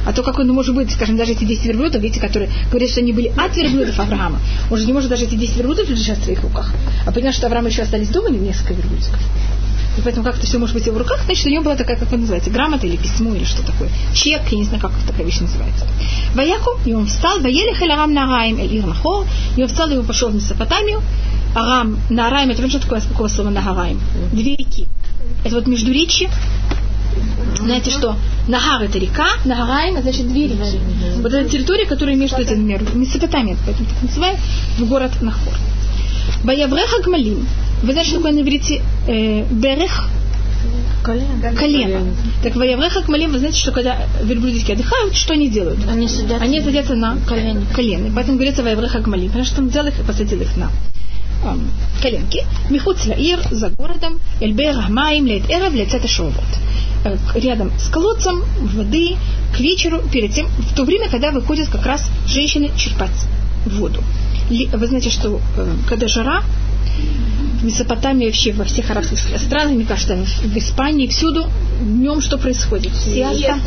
А то, как он может быть, скажем, даже эти 10 верблюдов, видите, которые говорят, что они были от верблюдов Авраама, он же не может даже эти 10 верблюдов лежать в своих руках. А понятно, что Авраам еще остались дома несколько верблюдов. И поэтому как это все может быть в руках, значит, у него была такая, как вы называете, грамота или письмо, или что такое. Чек, я не знаю, как такая вещь называется. Ваяку, и он встал, воели халярам нараим эль и он встал, и он пошел в Месопотамию. Арам, Нараим, это что такое, какого слова Нагараим? Две реки. Это вот между речи знаете что? Нагар это река, Нагараим это значит две реки. Вот эта территория, которая между этими мирами. Месопотамия, поэтому так называют, в город Нахор. Баявреха Гмалим. Вы знаете, что такое на иврите э, берех? Колено. Колено. Так воевреха кмалим, вы знаете, что когда верблюдики отдыхают, что они делают? Они садятся, они садятся на колени. колено. Поэтому говорится воевреха кмалим, потому что он взял их и посадил их на коленки. Михуц ир за городом, эльбе рахмаим лет эрев лецет шовот. Рядом с колодцем воды к вечеру, перед тем, в то время, когда выходят как раз женщины черпать воду. Вы знаете, что э, когда жара, в Месопотамии вообще во всех арабских странах, мне кажется, в Испании, всюду днем что происходит? Сиаста.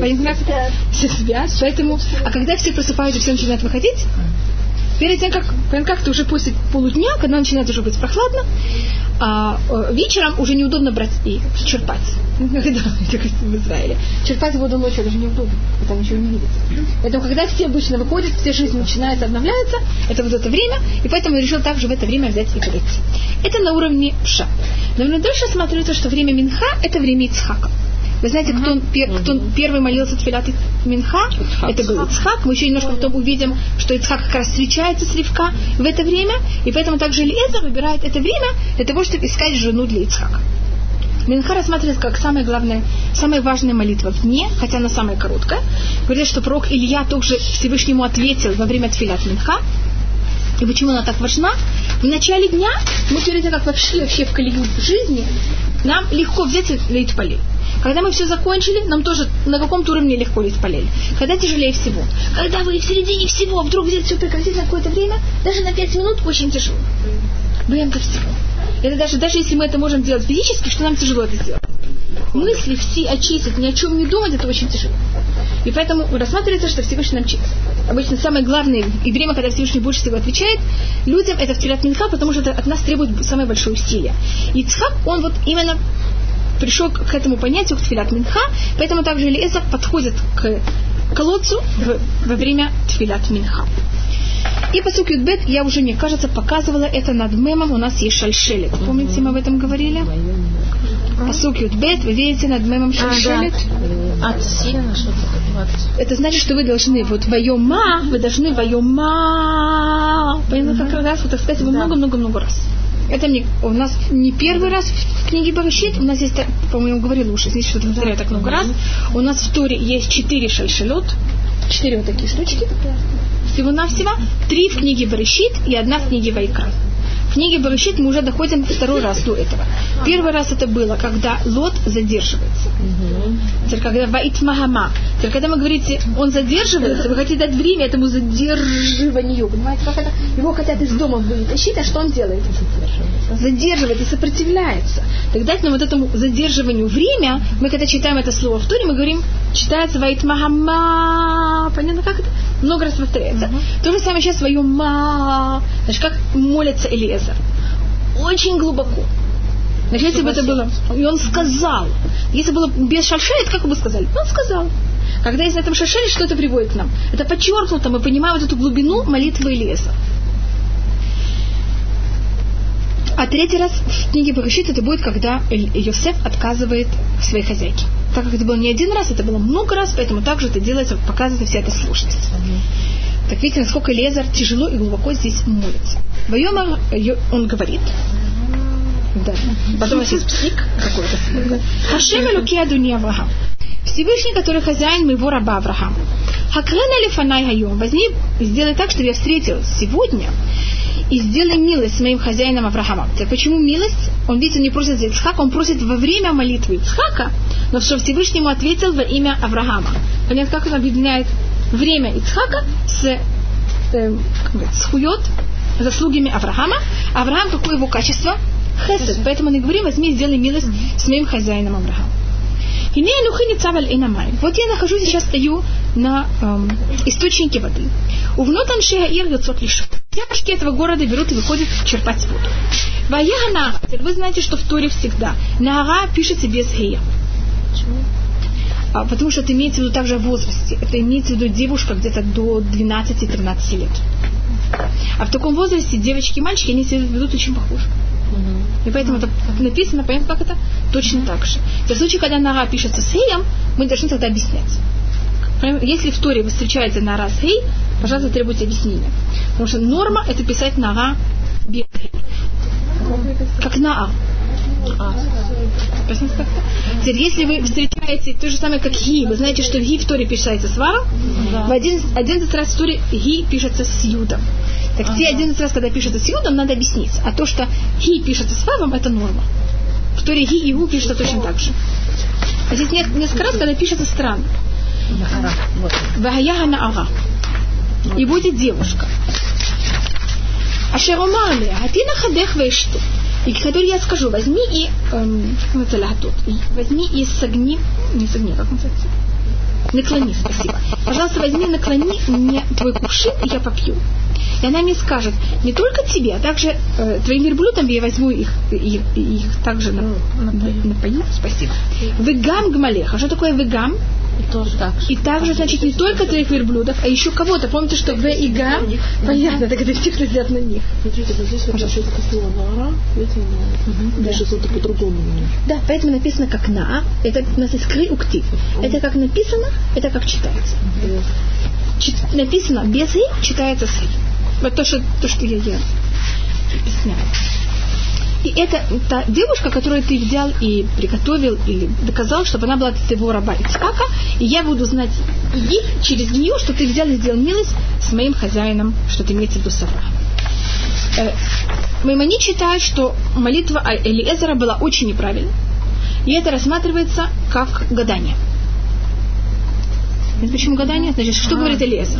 Понятно? Все спят. Поэтому, а когда все просыпаются, все начинают выходить, перед тем, как, как-то уже после полудня, когда начинает уже быть прохладно, а, э, вечером уже неудобно брать и черпать. В Израиле. Черпать воду ночью даже неудобно, там ничего не видится. Поэтому, когда все обычно выходят, все жизнь начинается, обновляется, это вот это время, и поэтому я решил также в это время взять и прийти. Это на уровне пша. Но дальше смотрится, что время Минха – это время Ицхака. Вы знаете, кто, пер, кто первый молился Тфилат Минха? Ицхак. Это был Ицхак. Мы еще немножко потом увидим, что Ицхак как раз встречается с Ривка в это время, и поэтому также Элиеза выбирает это время для того, чтобы искать жену для Ицхака. Минха рассматривается как самая главная, самая важная молитва в дне, хотя она самая короткая. Говорят, что пророк Илья тоже Всевышнему ответил во время Тфилат Минха. И почему она так важна? В начале дня мы перед тем, как вообще, вообще в колею жизни, нам легко взять и лить полей. Когда мы все закончили, нам тоже на каком-то уровне легко полей. Когда тяжелее всего. Когда вы в середине всего вдруг взять все прекратить на какое-то время, даже на пять минут очень тяжело. Время всего. Это даже, даже если мы это можем делать физически, что нам тяжело это сделать. Мысли все очистить, ни о чем не думать, это очень тяжело. И поэтому рассматривается, что Всевышний нам чит. Обычно самое главное, и время, когда Всевышний больше всего отвечает, людям это в Минха, потому что это от нас требует самое большое усилие. И Цхак, он вот именно пришел к этому понятию, к Тфилят Минха, поэтому также Элиэзер подходит к колодцу во время Тфилят Минха. И по сути Юдбет, я уже, мне кажется, показывала это над мемом, у нас есть шальшелет. Помните, мы об этом говорили? Посук Юдбет, вы видите над мемом шальшелет? А, От сильно что-то. Это значит, что вы должны, вот вайома, вы должны вайома, понятно, как раз, вот так сказать, много-много-много раз. Это мне, у нас не первый раз в книге Барышит, у нас есть, по-моему, говорил уже, здесь что-то повторяю так много раз. У нас в Туре есть четыре шальшалют, четыре вот такие штучки, всего-навсего, три в книге Барышит и одна в книге Вайкра. В книге Барышит мы уже доходим второй раз до этого. Первый раз это было, когда Лот задерживается. Теперь, когда Ваит Махама. Теперь, когда вы говорите, он задерживается, вы хотите дать время этому задерживанию. Понимаете, как это? Его хотят из дома вытащить, а что он делает? Задерживает и сопротивляется. Так дать нам вот этому задерживанию время, мы когда читаем это слово в Туре, мы говорим, читается Ваит Махама. Понятно, как это? Много раз повторяется. То же самое сейчас свое ма. Значит, как молится. Элиезер. Очень глубоко. Значит, если бы это было... И он сказал. Если было без шальшелит, как бы сказали? Он сказал. Когда есть на этом шальшеле, что это приводит к нам? Это подчеркнуто, мы понимаем вот эту глубину молитвы Элиеза. А третий раз в книге Барышит это будет, когда Йосеф отказывает своей хозяйке. Так как это было не один раз, это было много раз, поэтому также это делается, показывается вся эта сложность. Так видите, насколько Лезар тяжело и глубоко здесь молится. Вайомар он говорит, да. Потом у нас есть псик какой-то. Хашем Элуки Адуни Авраам. Всевышний, который хозяин моего раба Авраама. Хакрена Лифанай Хайом. Возьми и сделай так, чтобы я встретил сегодня и сделай милость с моим хозяином Авраамом. Теперь, почему милость? Он, видите, он не просит за Ицхака, он просит во время молитвы Ицхака, но что Всевышнему ответил во имя Авраама. Понятно, как он объединяет время Ицхака с, э, говорить, с хует, заслугами Авраама. Авраам, какое его качество? Хесед. Поэтому мы говорим, возьми сделай милость с моим хозяином Авраамом. И не анухи цаваль инамай. Вот я нахожусь сейчас стою на эм, источнике воды. У внутан шегаир яцот лишь. Девушки этого города берут и выходят черпать воду. Ваяга Вы знаете, что в Торе всегда нага пишется без гея. А, потому что это имеется в виду также в возрасте. Это имеется в виду девушка где-то до 12-13 лет. А в таком возрасте девочки и мальчики, они себя ведут очень похоже. И поэтому это написано, понятно, как это? Точно так же. В случае, когда нара пишется с хеем, мы должны тогда объяснять. Если в Торе вы встречаете нара с хей, пожалуйста, требуйте объяснения. Потому что норма это писать нара без хей. Как наа. А. Теперь, если вы встречаете то же самое, как ги, вы знаете, что ги в Торе пишется с варом, да. в один, 11 раз в Торе ги пишется с юдом. Так ага. те 11 раз, когда пишется с юдом, надо объяснить. А то, что ги пишется с вавом, это норма. В Торе ги и гу пишется точно так же. А здесь несколько раз, когда пишется странно. Вагаяга на ага. И будет девушка. Ашеромали, Атина хадех вешту. И который я скажу, возьми и эм, возьми и согни, не согни, как называется? Наклони, спасибо. Пожалуйста, возьми, наклони мне твой кувшин, и я попью. И она мне скажет, не только тебе, а также э, твоим верблюдам я возьму их, их, их также на, напою. Спасибо. Вегам гмалеха. Что такое вегам? И, тоже так и также, значит, не только твоих верблюдов, а еще кого-то. Помните, что В и Га, понятно, так это стих взят на них. Смотрите, вот здесь вот это слово Наара, видите, пишется это по-другому. Да, поэтому написано как На. Это у нас есть кры уктив. Это как написано, это как читается. Чит, написано без и, читается с и. Вот то, что, то, что я, я объясняю. И это та девушка, которую ты взял и приготовил или доказал, чтобы она была твоего раба Ицхака, и я буду знать ей через нее, что ты взял и сделал милость с моим хозяином, что ты имеется в виду с э, Маймони считает, что молитва Элиезера была очень неправильной, и это рассматривается как гадание. Почему гадание? Значит, что говорит Элиезер?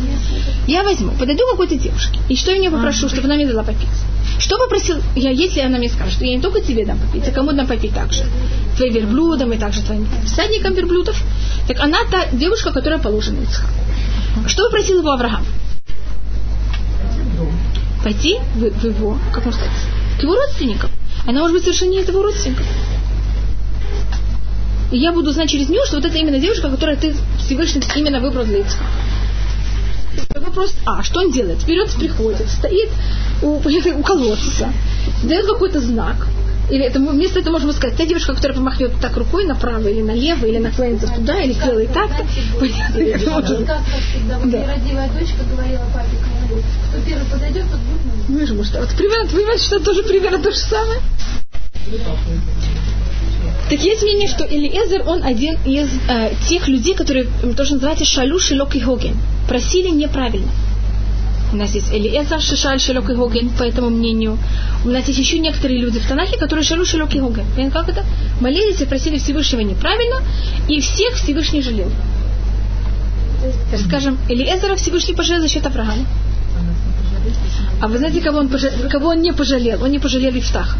Я возьму, подойду какой-то девушке, и что я у нее попрошу, чтобы она мне дала попить. Что попросил я, если она мне скажет, что я не только тебе дам попить, а кому дам попить также? Твоим верблюдам и также твоим всадникам верблюдов. Так она та девушка, которая положена Ицхаку. Что попросил его Авраам? Пойти в, в его, как можно сказать, к его родственникам. Она может быть совершенно не из его родственников. И я буду знать через нее, что вот это именно девушка, которую ты Всевышний именно выбрал для Ицхака. Вопрос А. Что он делает? Вперед приходит, стоит у, у колодца, дает какой-то знак. Или это, вместо этого можно сказать, та девушка, которая помахнет так рукой направо или налево, или наклонится туда, или сделает так. Понятно, как можно. Родивая дочка говорила папе, кто первый подойдет, тот будет Ну, же, может, вот примерно, понимаете, что тоже примерно то же самое? Так есть мнение, что Элиезер, он один из э, тех людей, которые тоже называются Шалу, Шилок и Хоген. Просили неправильно. У нас есть Элиезер, Шишаль, Шилок и Хоген, по этому мнению. У нас есть еще некоторые люди в Танахе, которые Шалу, Шилок и. Понимаете, как это? Молились и просили Всевышнего неправильно, и всех Всевышний жалел. Скажем, Элиезера Всевышний пожалел за счет Авраама. А вы знаете, кого он, пожалел, кого он не пожалел? Он не пожалел Ифтаха.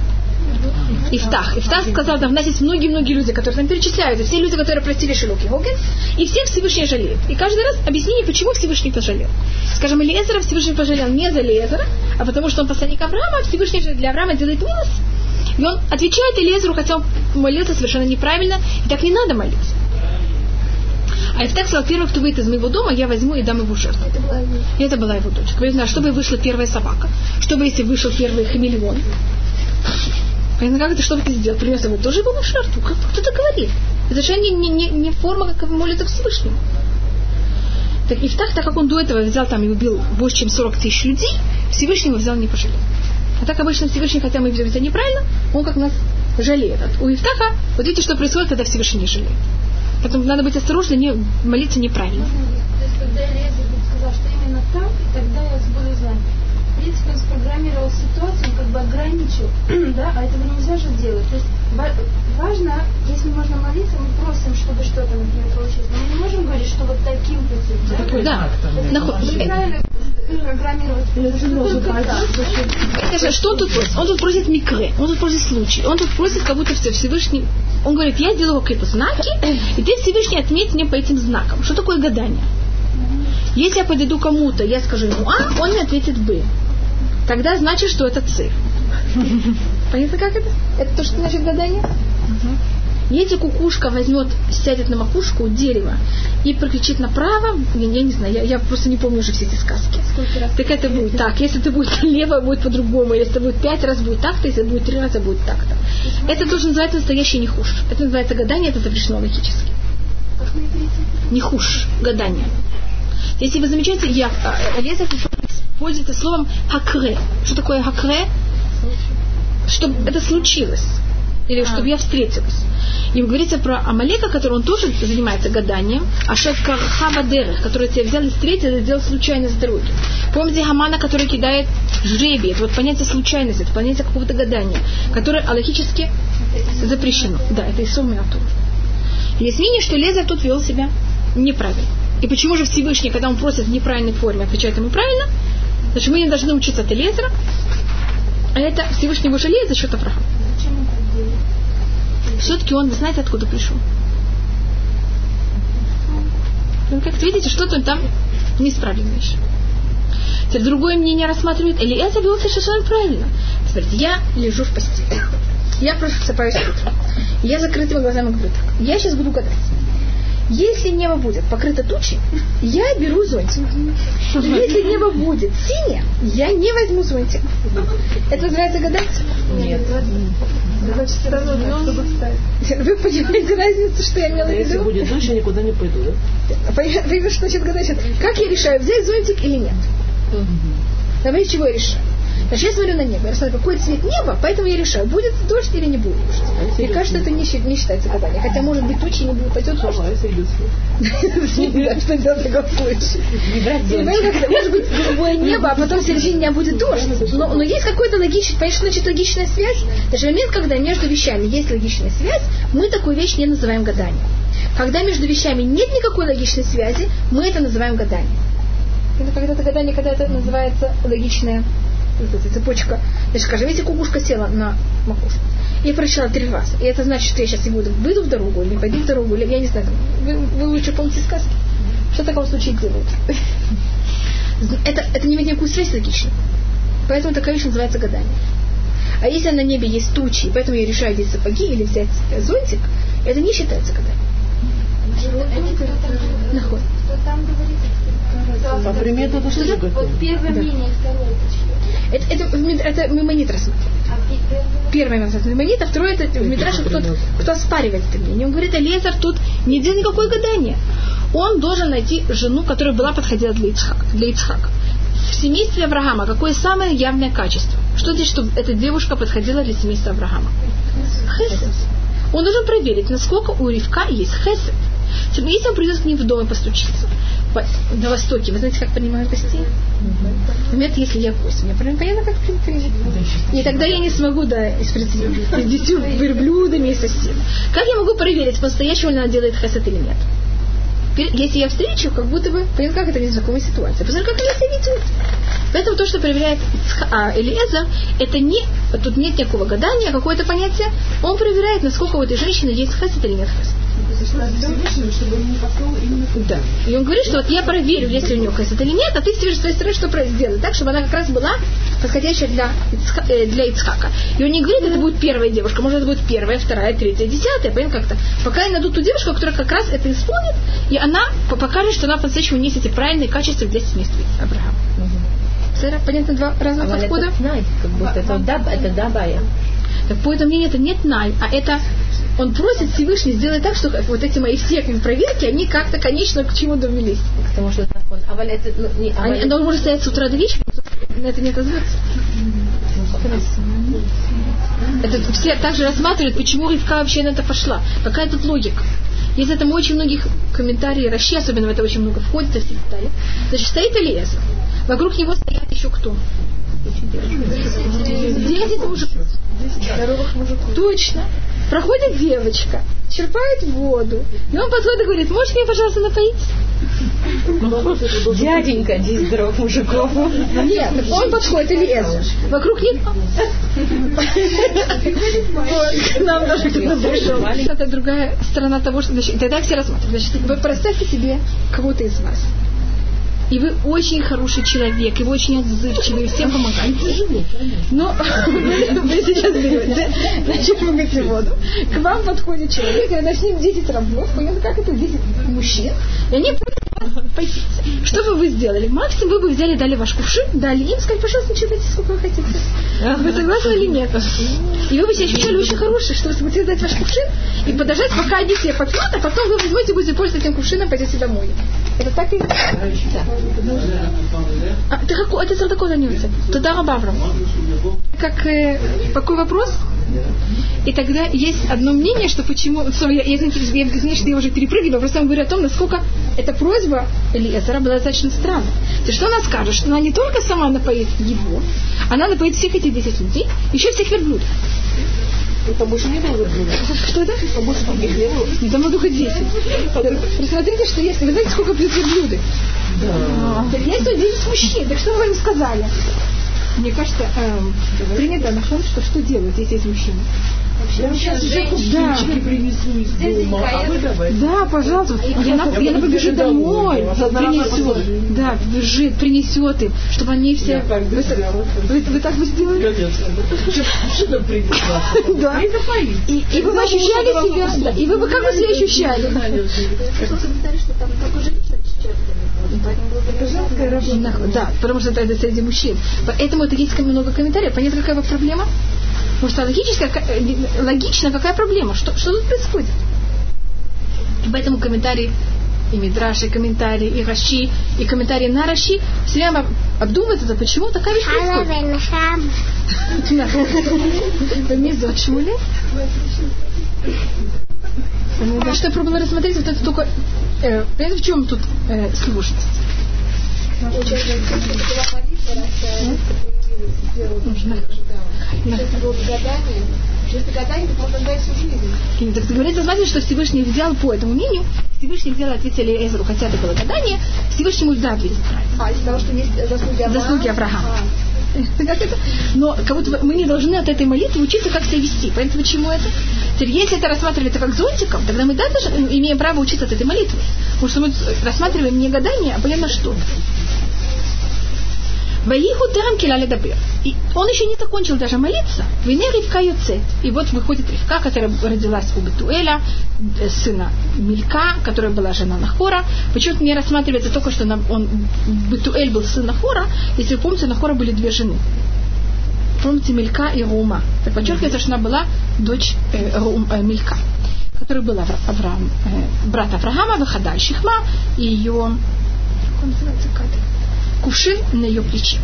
Ифтах. Ифтах сказал, там у нас есть многие-многие люди, которые там перечисляют. все люди, которые простили Шилуки Гоген, и всех Всевышний жалеет. И каждый раз объяснение, почему Всевышний пожалел. Скажем, Элиезера Всевышний пожалел не за Элиезера, а потому что он посланник Авраама, а Всевышний же для Авраама делает милость. И он отвечает Элиезеру, хотя он молился совершенно неправильно, и так не надо молиться. А Ифтах сказал, первый, кто выйдет из моего дома, я возьму и дам его жертву. И это была его дочка. Я знаю, чтобы вышла первая собака, чтобы если вышел первый хамелеон, Понятно, как это, что ты сделал? Принес ему тоже его жертву. Как кто это говорит? Это же не, не, не, форма, как молится Всевышнему. Так Ифтах, так как он до этого взял там и убил больше, чем 40 тысяч людей, Всевышнего взял не пожалел. А так обычно Всевышний, хотя мы ведем это неправильно, он как нас жалеет. У Ифтаха, вот видите, что происходит, когда Всевышний не жалеет. Поэтому надо быть осторожным, не, молиться неправильно. То есть, когда Элиезер сказал, что именно так, тогда я буду знать принципе, он спрограммировал ситуацию, он как бы ограничил, да, а этого нельзя же делать. То есть важно, если можно молиться, мы просим, чтобы что-то, например, получилось. Но мы не можем говорить, что вот таким путем. Да, да. Это что он тут просит? Он тут просит микры, он тут просит случай, он тут просит как будто все Всевышний. Он говорит, я сделаю какие-то знаки, и ты Всевышний отметь мне по этим знакам. Что такое гадание? Если я подойду кому-то, я скажу ему А, он мне ответит Б тогда значит, что это цифр. Понятно, как это? Это то, что значит гадание? Если кукушка возьмет, сядет на макушку дерева и прокричит направо, я, я не знаю, я, я просто не помню уже все эти сказки. Так это будет так. Если это будет лево, будет по-другому. Если это будет пять раз, будет так-то. Если это будет три раза, будет так-то. Это тоже называется настоящий нехуш. Это называется гадание, это запрещено логически. Нехуш, гадание. Если вы замечаете, я, Лезер пользуется словом хакре. Что такое хакре? Чтобы это случилось. Или чтобы я встретилась. И говорится про Амалека, который он тоже занимается гаданием, а шеф Кархабадерах, который тебя взял и встретил и сделал случайность дороги. Помните Хамана, который кидает жребий. Это вот понятие случайности, это понятие какого-то гадания, которое аллахически запрещено. Да, это Исум Миатур. Есть мнение, что Лезер тут вел себя неправильно. И почему же Всевышний, когда он просит в неправильной форме, отвечает ему правильно? Значит, мы не должны учиться от Элезера, а это Всевышний жалеет за счет Авраама. Все-таки он, вы знаете, откуда пришел? Вы как-то видите, что-то там неисправлено еще. Теперь другое мнение рассматривает, или это вел совершенно правильно. Смотрите, я лежу в постели. Я просыпаюсь утром. Я закрытыми глазами говорю так. Я сейчас буду гадать. Если небо будет покрыто тучей, я беру зонтик. Если небо будет синее, я не возьму зонтик. Это называется гадать? Нет. Вы понимаете разницу, что я имела в виду? Если будет дождь, я никуда не пойду, да? Вы что значит гадать? Как я решаю, взять зонтик или нет? Давайте чего я решаю? Значит, я смотрю на небо, я смотрю, какой цвет неба, поэтому я решаю, будет дождь или не будет дождь. Мне кажется, это не, не считается гадание. Хотя, может быть, тучи не будет, пойдет дождь. Что делать в таком случае? Может быть, голубое небо, а потом в середине дня будет дождь. Но, есть какой-то логичный, понимаешь, значит логичная связь? Даже момент, когда между вещами есть логичная связь, мы такую вещь не называем гаданием. Когда между вещами нет никакой логичной связи, мы это называем гаданием. Это когда-то гадание, когда это называется логичная цепочка. Значит, скажем, если кукушка села на макушку, я прочитала три раза, и это значит, что я сейчас не буду, выйду в дорогу, или пойду в дорогу, или я не знаю, вы, вы лучше помните сказки. Что в таком случае делают? Это, это не имеет никакую связь логичную. Поэтому такая вещь называется гадание. А если на небе есть тучи, поэтому я решаю одеть сапоги или взять зонтик, это не считается гаданием. Нахуй. Там говорится, по примету это что Вот первое мнение, второе это это, это, это мы не рассматриваем. первое национальное молитва, второе это в Мидраше кто, кто оспаривает это мнение. Он говорит, Лезар тут не делает никакое гадание. Он должен найти жену, которая была подходила для Ицхака. Для Ицхака. В семействе Авраама какое самое явное качество? Что здесь, чтобы эта девушка подходила для семейства Авраама? Хесед. Он должен проверить, насколько у Ривка есть хесед. Если он придет к ним в дом и постучится, на Востоке, вы знаете, как принимают гостей? Например, если я гость, мне понятно, как принято. И тогда я не смогу, да, с десятью верблюдами и соседом. Как я могу проверить, по-настоящему ли она делает хесед или нет? Если я встречу, как будто бы, понятно, как это незнакомая ситуация. Посмотрим, как они себя ведут. Поэтому то, что проверяет а, это не, тут нет никакого гадания, а какое-то понятие. Он проверяет, насколько у этой женщины есть хесед или нет хесед. Да. И он говорит, что вот я проверю, если у нее хесед или нет, а ты с своей стороны что сделай, так, чтобы она как раз была подходящая для, Ицха, э, для Ицхака. И он не говорит, это будет первая девушка, может, это будет первая, вторая, третья, десятая, понятно как-то. Пока я найду ту девушку, которая как раз это исполнит, и она покажет, что она по-настоящему несет эти правильные качества для семейства Авраама. Угу. Понятно, два разных а подхода? Это, знает, как будто это, да, это дабая. Так по этому мнению это нет най, а это он просит Всевышний сделать так, что вот эти мои все проверки, они как-то конечно к чему довелись. К тому, что это а это, ну, не, а они, он может стоять с утра до вечера, на это не отозваться. Это все также рассматривают, почему Ривка вообще на это пошла. Какая тут логика? Есть этому очень многих комментариев, Раши, особенно в это очень много входит, все детали. Значит, стоит Элиеза. Вокруг него стоят еще кто? Десять мужиков. Здоровых мужиков. Точно. Проходит девочка, черпает воду. И он подходит и говорит, можешь меня, пожалуйста, напоить? Дяденька, десять здоровых мужиков. Нет, он подходит, или это. Вокруг них... Нам даже кто-то пришел. Это другая сторона того, что... Тогда все рассматривают. Значит, вы представьте себе кого-то из вас и вы очень хороший человек, и вы очень отзывчивый, и всем помогаете. Но вы сейчас берете, зачерпываете воду, к вам подходит человек, и она с ним 10 рабов, понятно, как это 10 мужчин, и они пойти. Что бы вы сделали? Максимум вы бы взяли, дали ваш кувшин, дали им, сказали, пожалуйста, черпайте сколько вы хотите. Вы согласны или нет? И вы бы себя ощущали очень хорошие, что вы сможете дать ваш кувшин и подождать, пока они все попьют, а потом вы возьмете, будете пользоваться этим кувшином, пойдете домой. Это так и... Да. А, ты какой, отец такой занялся? Туда Рабаврам. Как, э, какой вопрос? И тогда есть одно мнение, что почему... Sorry, я, я, я, я, я, я уже перепрыгиваю, просто я говорю о том, насколько эта просьба Элиезера была достаточно странной. То есть что она скажет? Что она не только сама напоит его, она напоит всех этих 10 людей, еще всех верблюдов. Там больше не было верблюдов. Что это? Там больше таких не было. Не, там только 10. Посмотрите, что есть. Вы знаете, сколько пьют верблюды? Да. Есть тут 10 мужчин. Так что вы им сказали? Мне кажется, эм, принято на что что делают, если есть мужчины? Я сейчас уже да. принесу из дома, а вы давайте. Да, пожалуйста. Я, на, я побежит домой, принесет. Да, бежит, принесет им, чтобы они все... Вы, вы, вы так бы сделали? Да. И, и вы бы ощущали себя, и вы бы как бы себя ощущали? Да, потому что это среди мужчин. Поэтому это есть много комментариев. Понятно, какая проблема? Потому что логически, э, логично, какая проблема? Что, что тут происходит? И поэтому комментарии и Мидраш, и комментарии, и Раши, и комментарии на Раши все время обдумывают это, почему такая вещь происходит. Да, что я пробовала рассмотреть, вот это только... Э, понимаете, в чем тут э, сложность? Если было гадание, если гадание, то можно дать всю жизнь. Так говорится, смотрите, что Всевышний взял по этому мнению, Всевышний взял ответили Эзру, хотя это было гадание, Всевышнему да ответить правильно. А, из-за того, что есть заслуги Авраама? Заслуги Авраама. А. Это? Но как будто мы не должны от этой молитвы учиться, как себя вести. Поэтому почему это? Теперь, если это рассматривается как зонтиком, тогда мы даже имеем право учиться от этой молитвы. Потому что мы рассматриваем не гадание, а понятно что. Ваиху терам киля дабыр. И он еще не закончил даже молиться. Вине Ривка Юцет. И вот выходит Ривка, которая родилась у Бетуэля, э, сына Милька, которая была жена Нахора. Почему-то не рассматривается только, что он, Бетуэль был сын Нахора. Если вы помните, Нахора были две жены. помните, Мелька и Рума. Так подчеркивается, что она была дочь э, Рум, э, Мелька, который был Авраам, э, брат Авраама, Вахадаль Шихма, и ее, как он называется, кувшин на ее плече.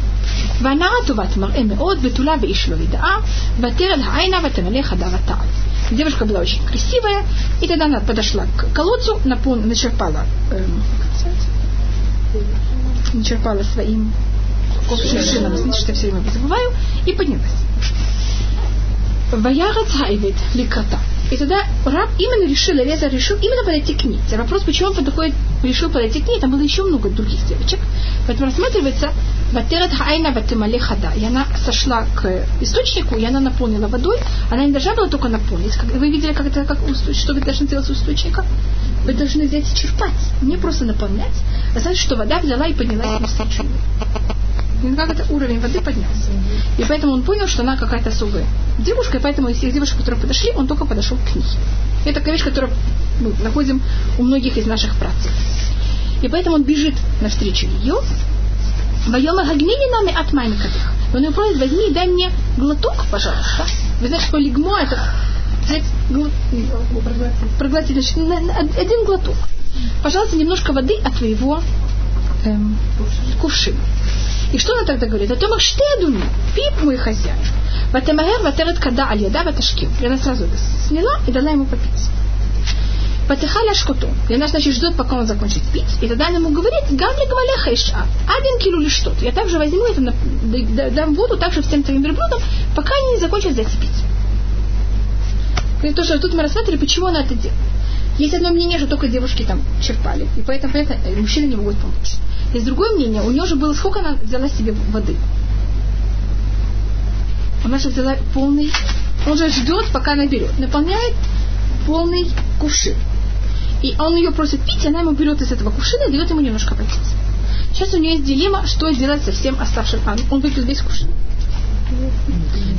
והנערה טובת מראה מאוד, בתולה ואיש לא ידעה, ותרד העינה ותמלא חדר הטעם. Девушка была очень красивая, и тогда она подошла к колодцу, напон, начерпала, эм, начерпала своим кувшином, знаете, что я все время забываю, и поднялась. Ваярат Хайвет Ликата. И тогда раб именно решил, Реза решил именно подойти к ней. Вопрос, почему он подходит, решил подойти к ней, там было еще много других девочек. Поэтому рассматривается Ватерат Хайна Ватемале Хада. И она сошла к источнику, и она наполнила водой. Она не должна была только наполнить. Вы видели, как это, как, что вы должны делать с источника? Вы должны взять и черпать. Не просто наполнять. А значит, что вода взяла и поднялась источник как это уровень воды поднялся. И поэтому он понял, что она какая-то особая девушка, и поэтому из всех девушек, которые подошли, он только подошел к ней. Это такая вещь, которую мы находим у многих из наших працев. И поэтому он бежит навстречу ее. Вайома гагмини нами от майникатых. Он ему просит, возьми и дай мне глоток, пожалуйста. Вы знаете, что лигмо это взять гл... проглотить, значит, один глоток. Пожалуйста, немножко воды от твоего эм, кувшина. И что она тогда говорит? А то думаю? Пип мой хозяин. Ватамахер ватерет када аль-яда ваташкив. И она сразу сняла и дала ему попить. Патихаля шкоту. И она, значит, ждет, пока он закончит пить. И тогда она ему говорит, гамли гвалеха иша, один килу или что-то. Я также возьму это, дам воду также всем твоим верблюдам, пока они не закончат здесь пить. И то, что тут мы рассматривали, почему она это делает. Есть одно мнение, что только девушки там черпали. И поэтому, понятно, мужчины не могут помочь. Есть другое мнение, у нее же было, сколько она взяла себе воды. Она же взяла полный, он же ждет, пока она берет. Наполняет полный кувшин. И он ее просит пить, и она ему берет из этого кувшина и дает ему немножко попить. Сейчас у нее есть дилемма, что сделать со всем оставшим. А, он выпил весь кувшин.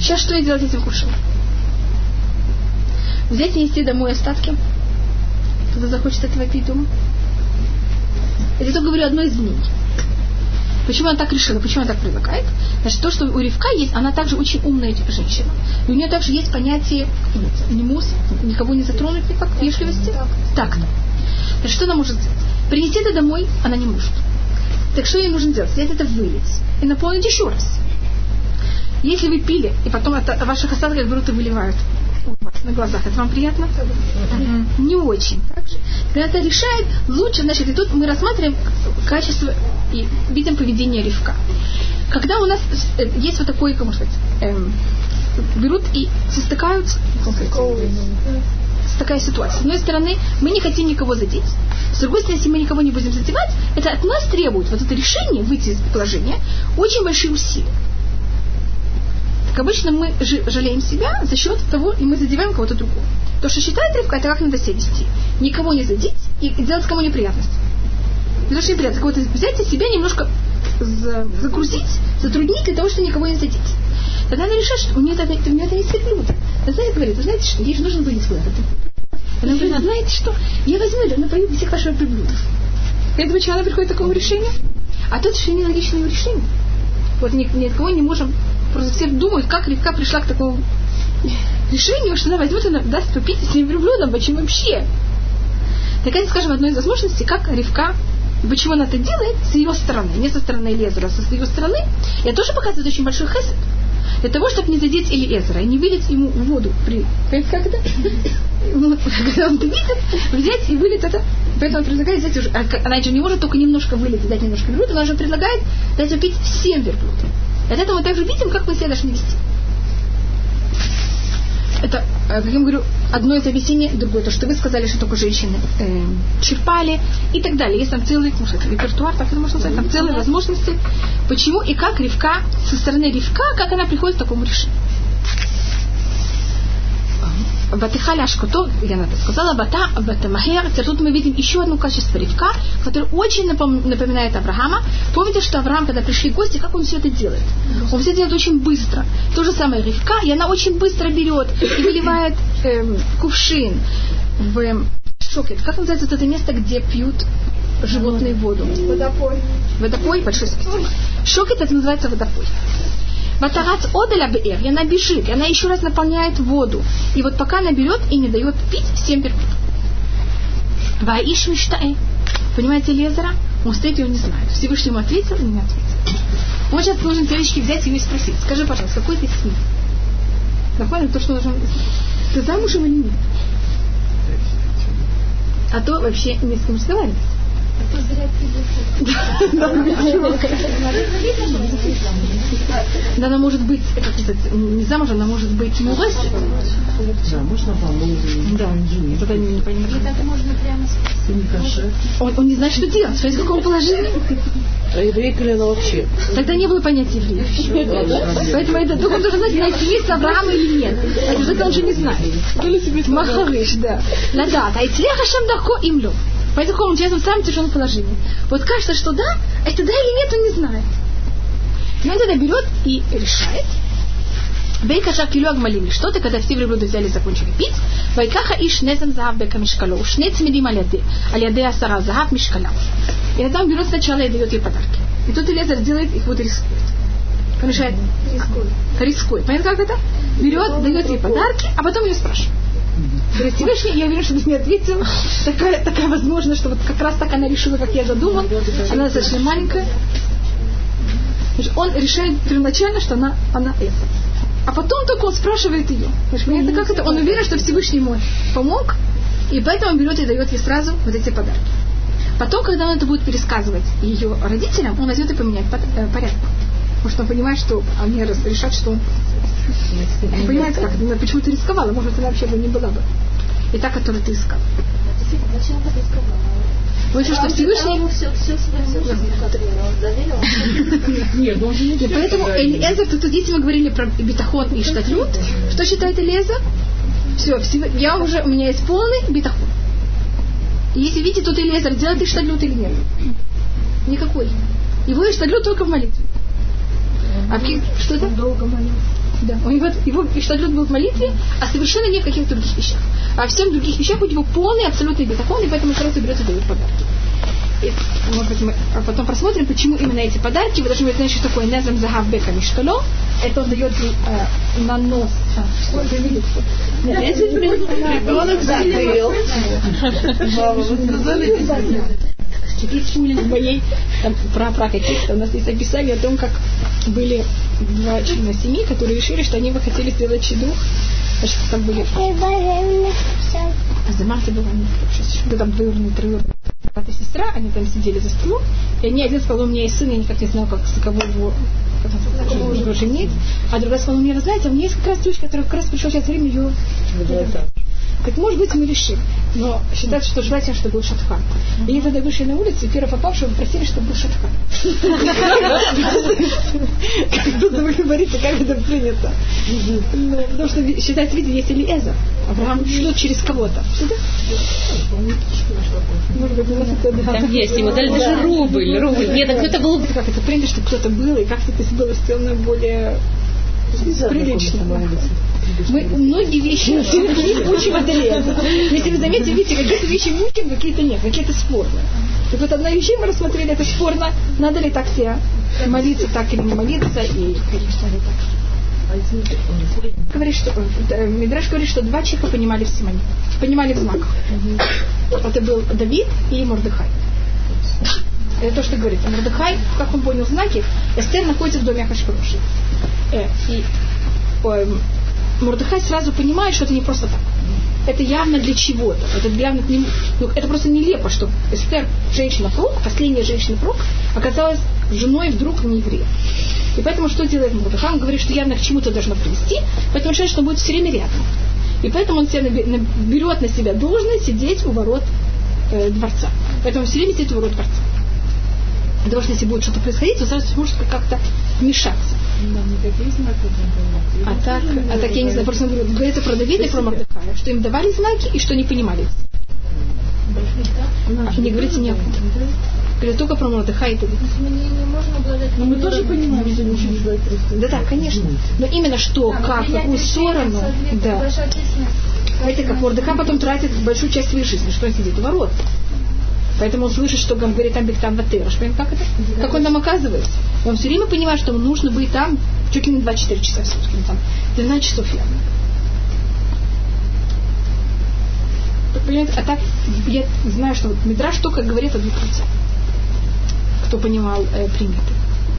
Сейчас что делать с этим кувшином? Взять и нести домой остатки? Кто захочет этого пить дома? Я только говорю одно из мнений. Почему она так решила, почему она так предлагает? Значит, то, что у Ривка есть, она также очень умная женщина. И у нее также есть понятие немус, никого не затронуть никак, вежливости, так-то. Значит, что она может сделать? Принести это домой она не может. Так что ей нужно делать? Взять это вылить и наполнить еще раз. Если вы пили, и потом от ваших остатков берут и выливают на глазах. Это вам приятно? Не очень. Когда это решает, лучше, значит, и тут мы рассматриваем качество и видим поведение ревка. Когда у нас э, есть вот такой, как можно сказать, эм, берут и состыкаются, такая ситуация. С одной стороны, мы не хотим никого задеть. С другой стороны, если мы никого не будем задевать, это от нас требует вот это решение выйти из положения очень большие усилия. Так обычно мы жалеем себя за счет того, и мы задеваем кого-то другого. То, что считает Ривка, это как надо себя вести. Никого не задеть и делать кому неприятность. Потому что неприятно кого-то взять и себя немножко загрузить, затруднить для того, чтобы никого не задеть. Тогда она решает, что у нее, это, у нее это есть верблюд. Она знаете, говорит, вы знаете что, ей же нужно вынести куда-то. Она говорит, знаете что, я возьму это, напою всех ваших верблюдов. Это почему она приходит к такому решению? А тут еще нелогичное решение. Вот ни, ни от кого не можем Просто все думают, как Ривка пришла к такому решению, что она возьмет и даст попить с ним верблюдом, почему вообще? Так это, скажем, одной из возможностей, как Ривка почему она это делает с ее стороны, не со стороны Элезера, а со ее стороны, это тоже показывает очень большой хесед. Для того, чтобы не задеть Элиезера и не вылить ему воду при... Это? Когда он это видит, взять и вылить это. Поэтому он предлагает взять уже... А она же не может только немножко вылить и дать немножко верблюда, она же предлагает дать пить всем верблюдам. От этого мы также видим, как мы себя должны вести. Это, э, как я говорю, одно из объяснений, другое, то, что вы сказали, что только женщины э, черпали и так далее. Есть там целый, это репертуар, так это можно сказать, там целые возможности, почему и как Ривка, со стороны Ривка, как она приходит к такому решению. Ватихаля Ашкото, я на это сказала, Бата, Батамахер. Тут мы видим еще одно качество Ривка, которое очень напоминает Авраама. Помните, что Авраам, когда пришли гости, как он все это делает? Он все делает очень быстро. То же самое Ривка, и она очень быстро берет и выливает эм, кувшин в эм, шокет. Как называется вот это место, где пьют животные воду? Водопой. Водопой, большой спасибо. Шокет это называется водопой. Батарац одаля бр, и она бежит, и она еще раз наполняет воду. И вот пока она берет и не дает пить всем перпут. Ваиш миштаэ. Понимаете Лезера? Он стоит и он не знает. Всевышний ему ответил и не ответил. Он сейчас должен девочки взять и спросить. Скажи, пожалуйста, какой ты сын? Нормально то, что должен... Ты замужем или нет? А то вообще не с кем разговаривать. Да, она может быть, как сказать, не замужем, она может быть муж. Да, можно помочь. Да, это не понимаю. Так можно прямо он, он не знает, что делать, смотрите, в каком положении. А еврейка ли она вообще? Тогда не было понятия евреев. Поэтому это только он должен знать, найти есть Авраама или нет. А это он же не знает. Махарыш, да. Ладат. А Ицлеха Шамдако имлю. Поэтому он сейчас в самом тяжелом положении. Вот кажется, что да, а это да или нет, он не знает. И он тогда берет и решает. Бейкаша килю агмалим. Что ты, когда все верблюды взяли и закончили пить? Вайкаха иш незем захав бека мишкалу. Шнец медим аляды. Аляды асара захав мишкаля. И тогда он берет сначала и дает ей подарки. И тут Элезер делает их вот рискует. Он решает, рискует. Рискует. Понятно, как это? Берет, дает ей подарки, а потом ее спрашивает. Говорит, Всевышний, я уверен, что мне ответил. Такая, такая возможность, что вот как раз так она решила, как я задумал. Она достаточно маленькая. Значит, он решает первоначально, что она, она это. А потом только он спрашивает ее. Понимаешь, как это? Он уверен, что Всевышний ему помог, и поэтому он берет и дает ей сразу вот эти подарки. Потом, когда он это будет пересказывать ее родителям, он возьмет и поменяет э, порядок. Потому что он понимает, что они решат, что он... Понимаете, как? Ну, почему ты рисковала? Может, она вообще бы не была бы. И та, которую ты искала. Зачем ты рисковала? Вы что, что Всевышний... все, все, все, все, Нет, ну, И поэтому Элиэзер, тут здесь мы говорили про битахон и штатлют. Что считает Элиэзер? Все, я уже, у меня есть полный битахон. И если видите, тут Элиэзер делает и штатлют или нет? Никакой. Его и штатлют только в молитве. А что это? Долго молился. Да. У него его Иштадлют был в молитве, а совершенно не в каких-то других вещах. А в всех других вещах у него полный абсолютный бетахон, и поэтому сразу берет и дает подарки. И, может быть, мы а потом посмотрим, почему именно эти подарки. Вы должны знать, что такое Незам Захав Бека Миштало. Это он дает э, на нос. А, что вы видите? Ребенок закрыл. Сказали Есть улиц моей там, про, про каких-то. У нас есть описание о том, как были два члена семьи, которые решили, что они бы хотели сделать чедух. Значит, там были... А за Марта была не там двоюродный, троюродный брат и сестра, они там сидели за столом, и они один сказал, у меня есть сын, я никак не знаю, как, с кого его женить, а другая сказала, мне знаете, у меня есть как раз дочь, которая как раз пришло сейчас время ее так может быть мы решим. Но считается, что желательно, чтобы был шатхан. И они тогда вышли на улицу, и первый попавший попросили, чтобы был шатхан. Как тут вы говорите, как это принято. Ну, потому что считается, видите, есть Элиэза. Авраам шлет через кого-то. Там есть, ему дали даже рубль. Нет, так это было... Как это принято, чтобы кто-то был, и как-то это было сделано более прилично. Мы многие вещи свете учим от Если вы заметите, видите, какие-то вещи мутим, какие-то нет, какие-то спорные. Так вот, одна вещь мы рассмотрели, это спорно, надо ли так все молиться, так или не молиться, и, конечно, ли так. Говорит, что, Мидраш говорит, что два человека понимали в Симоне, понимали в знаках. Это был Давид и Мордыхай. Это то, что говорит. Мордыхай, как он понял знаки, Эстер находится в доме Ахашвироши. Э, и э, Мордыхай сразу понимает, что это не просто так. Это явно для чего-то. Это явно к нему, ну, это просто нелепо, что Эстер, женщина прок, последняя женщина прок, оказалась женой вдруг не еврея. И поэтому что делает Мордыхай? Он говорит, что явно к чему-то должно привести, поэтому решает, что он будет все время рядом. И поэтому он себя берет на себя должность сидеть у ворот э, дворца. Поэтому он все время сидит у ворот дворца. Потому что если будет что-то происходить, то сразу может как-то вмешаться. А так, а так я не знаю, просто говорится про Давида и про Мордыхая, что им давали знаки и что не понимали. А, не говорите ни о ком. Говорят только про Мордыхая и Давида. Но мы тоже понимаем, что ничего не бывает Да, да, конечно. Но именно что, как, в какую сторону, да. Знаете, как Мордыхай потом тратит большую часть своей жизни, что он сидит у ворот. Поэтому он слышит, что он говорит там Бектам Ватыраш. Как это? Как он там оказывается? Он все время понимает, что ему нужно быть там чуть ли не 24 часа в сутки. Там 12 часов явно. Понимаете? А так я знаю, что вот Мидраш только говорит о двух лицах. Кто понимал э, приметы.